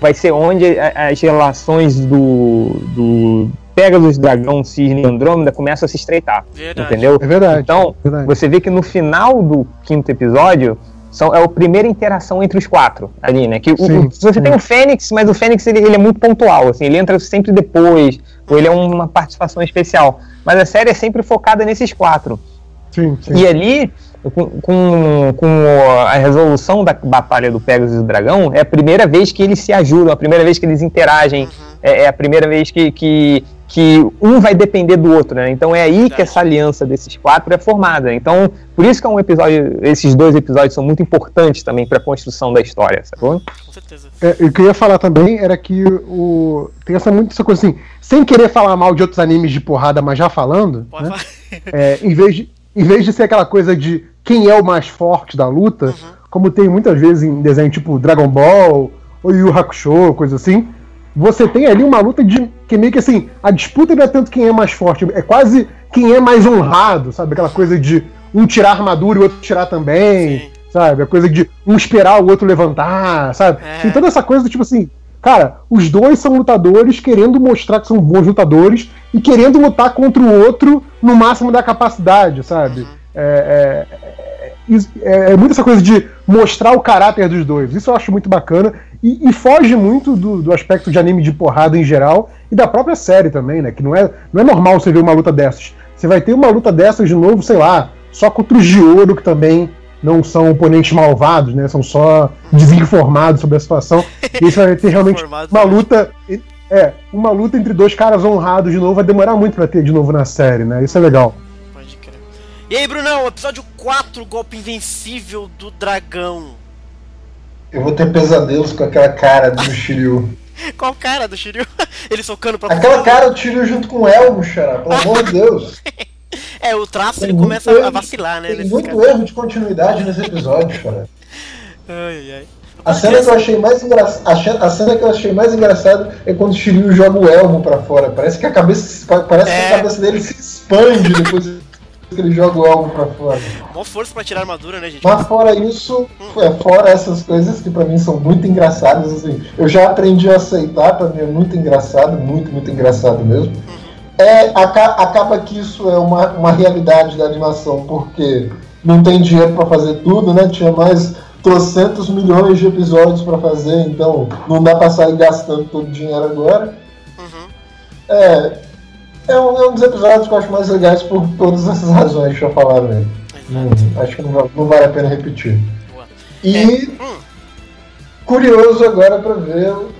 vai ser onde as relações do, do Pegasus, Dragão, Cisne e Andrômeda começam a se estreitar, Verdade. entendeu? É verdade. Então, verdade. você vê que no final do quinto episódio são, é a primeira interação entre os quatro ali, né? Que o- Sim, o- você sim. tem o Fênix, mas o Fênix ele, ele é muito pontual, assim, ele entra sempre depois, ou ele é uma participação especial. Mas a série é sempre focada nesses quatro. Sim, sim. E ali, com, com, com a resolução da batalha do Pegasus e do Dragão, é a primeira vez que eles se ajudam, a primeira vez que eles interagem, é, é a primeira vez que, que, que um vai depender do outro, né? Então é aí que essa aliança desses quatro é formada. Então, por isso que é um episódio, esses dois episódios são muito importantes também para a construção da história, sacou? Com certeza. É, o que eu ia falar também era que o tem essa muito essa coisa assim, sem querer falar mal de outros animes de porrada, mas já falando, Pode né? falar. É, em, vez de, em vez de ser aquela coisa de quem é o mais forte da luta, como tem muitas vezes em desenho tipo Dragon Ball ou Yu Hakusho, coisa assim, você tem ali uma luta de que meio que assim, a disputa não é tanto quem é mais forte, é quase quem é mais honrado, sabe? Aquela coisa de um tirar a armadura e o outro tirar também, Sim. sabe? A coisa de um esperar o outro levantar, sabe? É. Tem toda essa coisa do tipo assim, cara, os dois são lutadores querendo mostrar que são bons lutadores e querendo lutar contra o outro no máximo da capacidade, sabe? É, é- é- isso- é- é muito essa coisa de mostrar o caráter dos dois. Isso eu acho muito bacana e, e foge muito do, do aspecto de anime de porrada em geral e da própria série também, né? Que não é, não é normal você ver uma luta dessas. Você vai ter uma luta dessas de novo, sei lá, só contra os de ouro que também não são oponentes malvados, né? São só desinformados sobre a situação. E você vai ter realmente uma luta. É, uma luta entre dois caras honrados de novo vai demorar muito pra ter de novo na série, né? Isso é legal. Pode crer. E aí, Brunão, episódio 4, golpe invencível do dragão. Eu vou ter pesadelos com aquela cara do Shiryu. Qual cara do Shiryu? Ele socando pra Aquela cara do Shiryu junto com o Elmo, Xará, pelo amor de Deus. É, o traço Tem ele começa erro- a vacilar, né? Tem muito cara. erro de continuidade nesse episódio, Xará. Ai, ai. A cena que eu achei mais engraçada, a cena que eu achei mais engraçada é quando o Shiryu joga o elmo pra fora. Parece que a cabeça, parece É. que a cabeça dele se expande depois que ele joga o elmo pra fora. Mó força pra tirar a armadura, né, gente? Mas fora isso, é, fora essas coisas que pra mim são muito engraçadas, assim, eu já aprendi a aceitar, pra mim é muito engraçado, muito, muito engraçado mesmo. É, aca- acaba que isso é uma, uma realidade da animação, porque não tem dinheiro pra fazer tudo, né? Tinha mais trocentos milhões de episódios pra fazer, então não dá pra sair gastando todo o dinheiro agora. Uhum. É, é um, é um dos episódios que eu acho mais legais por todas essas razões que já falaram aí. Não- acho que não, não vale a pena repetir. Boa. E É, hum. curioso agora pra ver o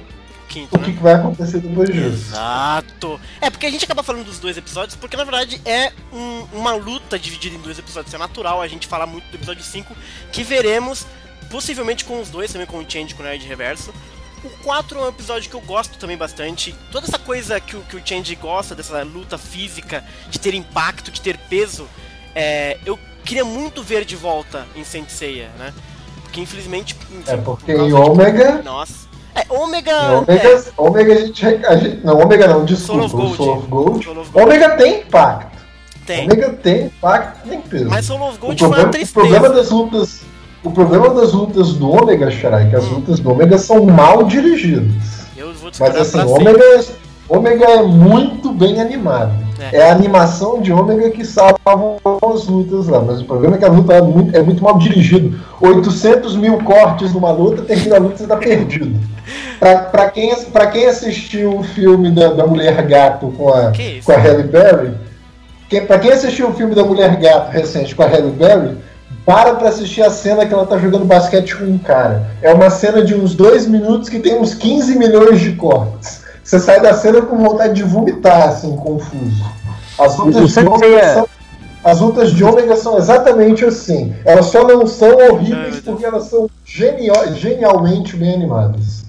Quinto, o que, né? que vai acontecer depois disso. Exato. É, porque a gente acaba falando dos dois episódios, porque na verdade é um- uma luta dividida em dois episódios. É natural a gente falar muito do episódio 5, que veremos possivelmente com os dois, também com o Change com o Nerd Reverso. O 4 é um episódio que eu gosto também bastante. Toda essa coisa que o, que o Change gosta, dessa luta física, de ter impacto, de ter peso, é, eu queria muito ver de volta em Saint Seiya, né? Porque infelizmente. enfim, É porque por em de- Ômega. Nossa. É, Ômega. Ômega, Ômega a gente, a gente. Não, Ômega não, desculpa. Soul of o Soul of Gold. Soul of Gold. Ômega tem impacto. é, tem. Ômega tem impacto, tem peso. Mas Soul of o, Gold foi problema, uma o tristeza. problema das lutas. O problema das lutas do Ômega, Xarai, é que as lutas do Ômega são mal dirigidas. Eu vou Mas discordar assim, pra sempre. Ômega, Ômega é muito bem animado. É. É. a animação de Ômega que salva as lutas lá. Mas o problema é que a luta é muito, é muito mal dirigido. 800 mil cortes numa luta, termina a luta e você tá perdido. Pra, pra, quem, pra quem assistiu o filme da, da Mulher Gato com a, com a Halle Berry, quem, pra quem assistiu o filme da Mulher Gato recente com a Halle Berry, para pra assistir a cena que ela tá jogando basquete com um cara. É uma cena de uns dois minutos que tem uns 15 milhões de cortes. Você sai da cena com vontade de vomitar, assim, confuso. As lutas de ômega são, as lutas de ômega são exatamente assim. Elas só não são horríveis porque elas são genial, genialmente bem animadas.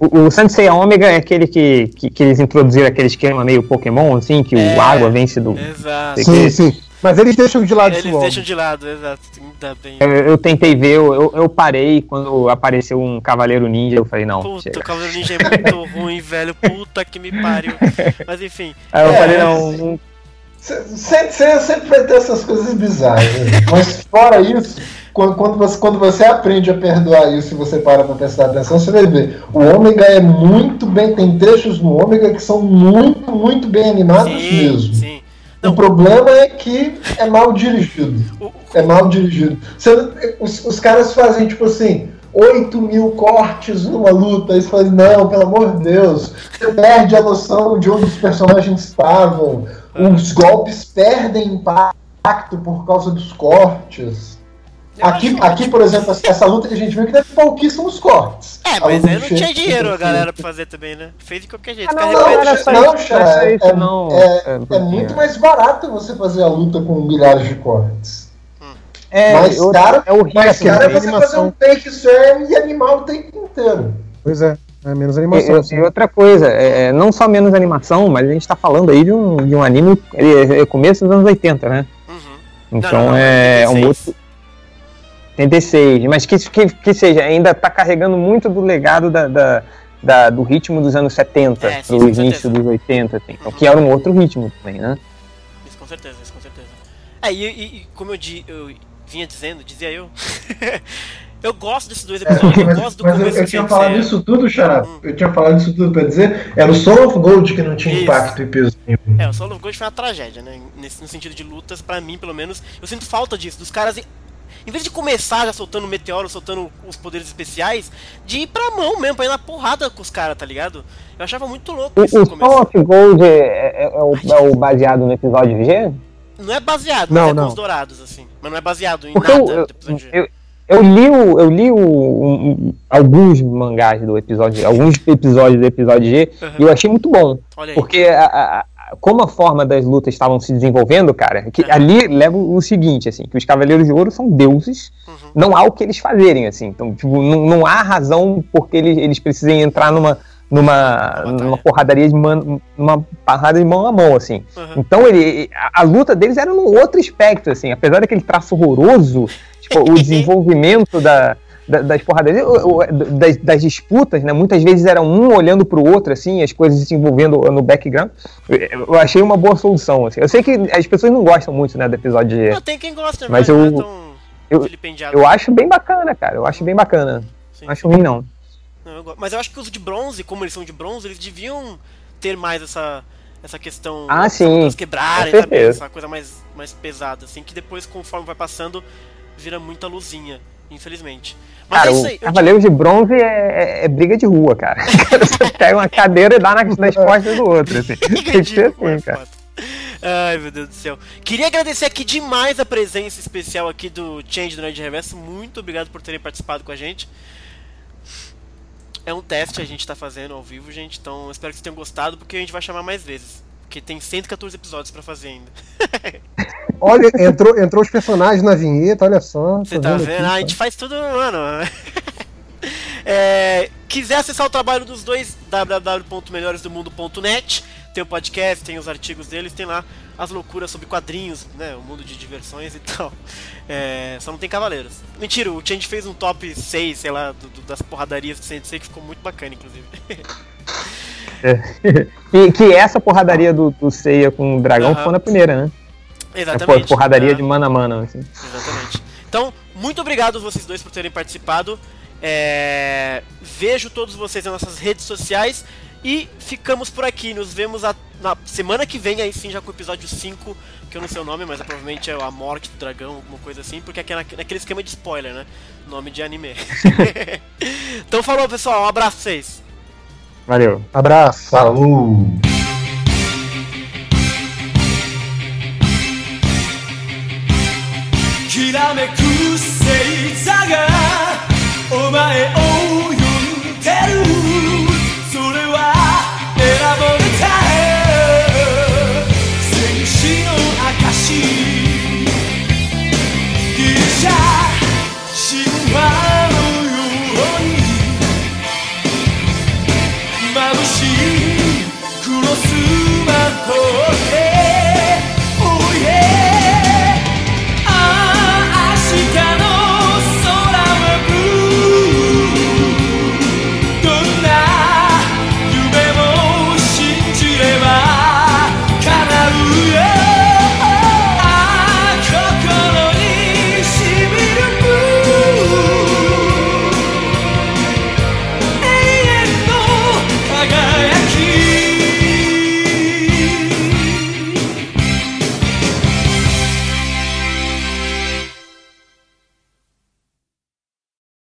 O, o Sensei Ômega é aquele que, que, que, eles introduziram aquele esquema meio Pokémon, assim, que É, o água vence do. Exato. Sim, sim. Mas eles deixam de lado Eles isso logo. deixam de lado, exato. Ainda bem. Eu, eu tentei ver, eu, eu, parei quando apareceu um Cavaleiro Ninja, eu falei, não. Puta, chega. o Cavaleiro Ninja é muito ruim, velho. Puta que me pariu. Mas enfim. Aí eu É, falei, não, não Se- Sempre, sempre, sempre vai ter essas coisas bizarras. né? Mas fora isso, quando, quando você, quando você aprende a perdoar isso e você para pra prestar atenção, você vai ver. O ômega é muito bem. Tem trechos no ômega que são muito, muito bem animados Sim, mesmo. sim. O problema é que é mal dirigido. É mal dirigido. Você- os, os caras fazem, tipo assim, 8 mil cortes numa luta. Aí você fala, não, pelo amor de Deus. Você perde a noção de onde os personagens estavam. Os golpes perdem impacto por causa dos cortes. Aqui, acho- aqui, por exemplo, essa luta que a gente viu que teve pouquíssimos cortes. É, mas aí não tinha dinheiro a o galera pra fazer também, né? Fez de qualquer jeito. Ah, não, não, repetem- era só não, não é isso, é- não. É, É, é muito mais barato você fazer a luta com milhares de cortes. É, mais eu- caro, é horrível. mais caro é você animação. fazer um take slam e animar o tempo inteiro. Pois é, é menos animação. e- assim. e outra coisa, é, é, não só menos animação, mas a gente tá falando aí de um, de um anime ele é começo dos anos 80, né? Uhum. Então Não, não, não, é um 86. outro. 86, mas que, que, que seja, ainda tá carregando muito do legado da, da- da- do ritmo dos anos 70 É, com início certeza. dos 80, assim, então, que era um outro ritmo também, né? Isso com certeza, isso com certeza. É, e, e- como eu, di, eu vinha dizendo, dizia eu, eu gosto desses dois episódios, eu mas gosto do mas eu, começo eu do tinha falado isso tudo, Xará. Hum. Eu tinha falado isso tudo pra dizer. Era o Soul of Gold que não tinha Isso. impacto e peso nenhum. É, o Solo of Gold foi uma tragédia, né? Nesse, no sentido de lutas, pra mim, pelo menos, eu sinto falta disso, dos caras. Em vez de começar já soltando meteoro, soltando os poderes especiais, de ir pra mão mesmo, pra ir na porrada com os caras, tá ligado? Eu achava muito louco O, isso no o começo. Soul of Gold é, é- é o, é o baseado no episódio G? Não é baseado, Não, mas é com não. os dourados, assim. Mas não é baseado em Porque nada eu, do episódio. eu, eu li, o, eu li o, um- alguns mangás do episódio, alguns episódios do episódio G, Uhum. e eu achei muito bom. Olha aí. Porque a- como a forma das lutas estavam se desenvolvendo, cara, que Uhum. ali leva o seguinte, assim, que os Cavaleiros de Ouro são deuses, Uhum. não há o que eles fazerem, assim. Então, tipo, não, não há razão porque eles, eles precisem entrar numa, numa, numa porradaria de mão, numa parada de mão a mão, assim. Uhum. Então ele, a, a luta deles era num outro aspecto, assim, apesar daquele traço horroroso, tipo, o desenvolvimento da- das porradarias, o- o- das, das disputas, né? Muitas vezes era um olhando pro outro, assim, as coisas se envolvendo no background. Eu, achei uma boa solução, assim. Eu sei que as pessoas não gostam muito, né, do episódio de. Não, tem quem gosta, Mas não é eu- tão eu-. Eu acho bem bacana, cara. Eu acho bem bacana. Sim. Não acho ruim, não. Não, eu go- Mas eu acho que os de bronze, como eles são de bronze, eles deviam ter mais essa, essa questão Ah, sim. quebrarem, sabe? Essa coisa mais, mais pesada, assim, que depois, conforme vai passando, vira muita luzinha, infelizmente. Mas Cara, é isso o aí. eu Cavaleiro de Bronze é, é- é briga de rua, cara. Você pega uma cadeira e dá nas, nas costas do outro, assim. Tem que ser Ridículo, é assim, cara. Ai, meu Deus do céu. Queria agradecer aqui demais a presença especial aqui do Change do Nerd Reverso. Muito obrigado por terem participado com a gente. É um teste a gente tá fazendo ao vivo, gente. Então espero que vocês tenham gostado, porque a gente vai chamar mais vezes. Porque tem 114 episódios pra fazer ainda. Olha, entrou, entrou os personagens na vinheta, olha só. Você tá aqui, vendo? Ah, a gente faz tudo, mano. É, quiser acessar o trabalho dos dois, www.melhoresdomundo.net. Tem o podcast, tem os artigos deles, tem lá as loucuras sobre quadrinhos, né? O mundo de diversões e tal. É, só não tem cavaleiros. Mentira, o Change fez um top 6, sei lá, do- do- das porradarias do Sensei, que ficou muito bacana, inclusive. E que essa porradaria do, do Seiya com o dragão Aham. foi na primeira, né? É Exatamente. por- porradaria É. de mano a mano, assim. Exatamente. Então, muito obrigado vocês dois por terem participado. É, Vejo todos vocês nas nossas redes sociais. E ficamos por aqui, nos vemos a, na semana que vem, aí sim, já com o episódio 5, que eu não sei o nome, mas é, provavelmente é a morte do dragão, alguma coisa assim, porque é naquele esquema de spoiler, né? Nome de anime. então falou, pessoal, um abraço pra vocês. Valeu. Abraço. Falou.「きらめく星座がお前を」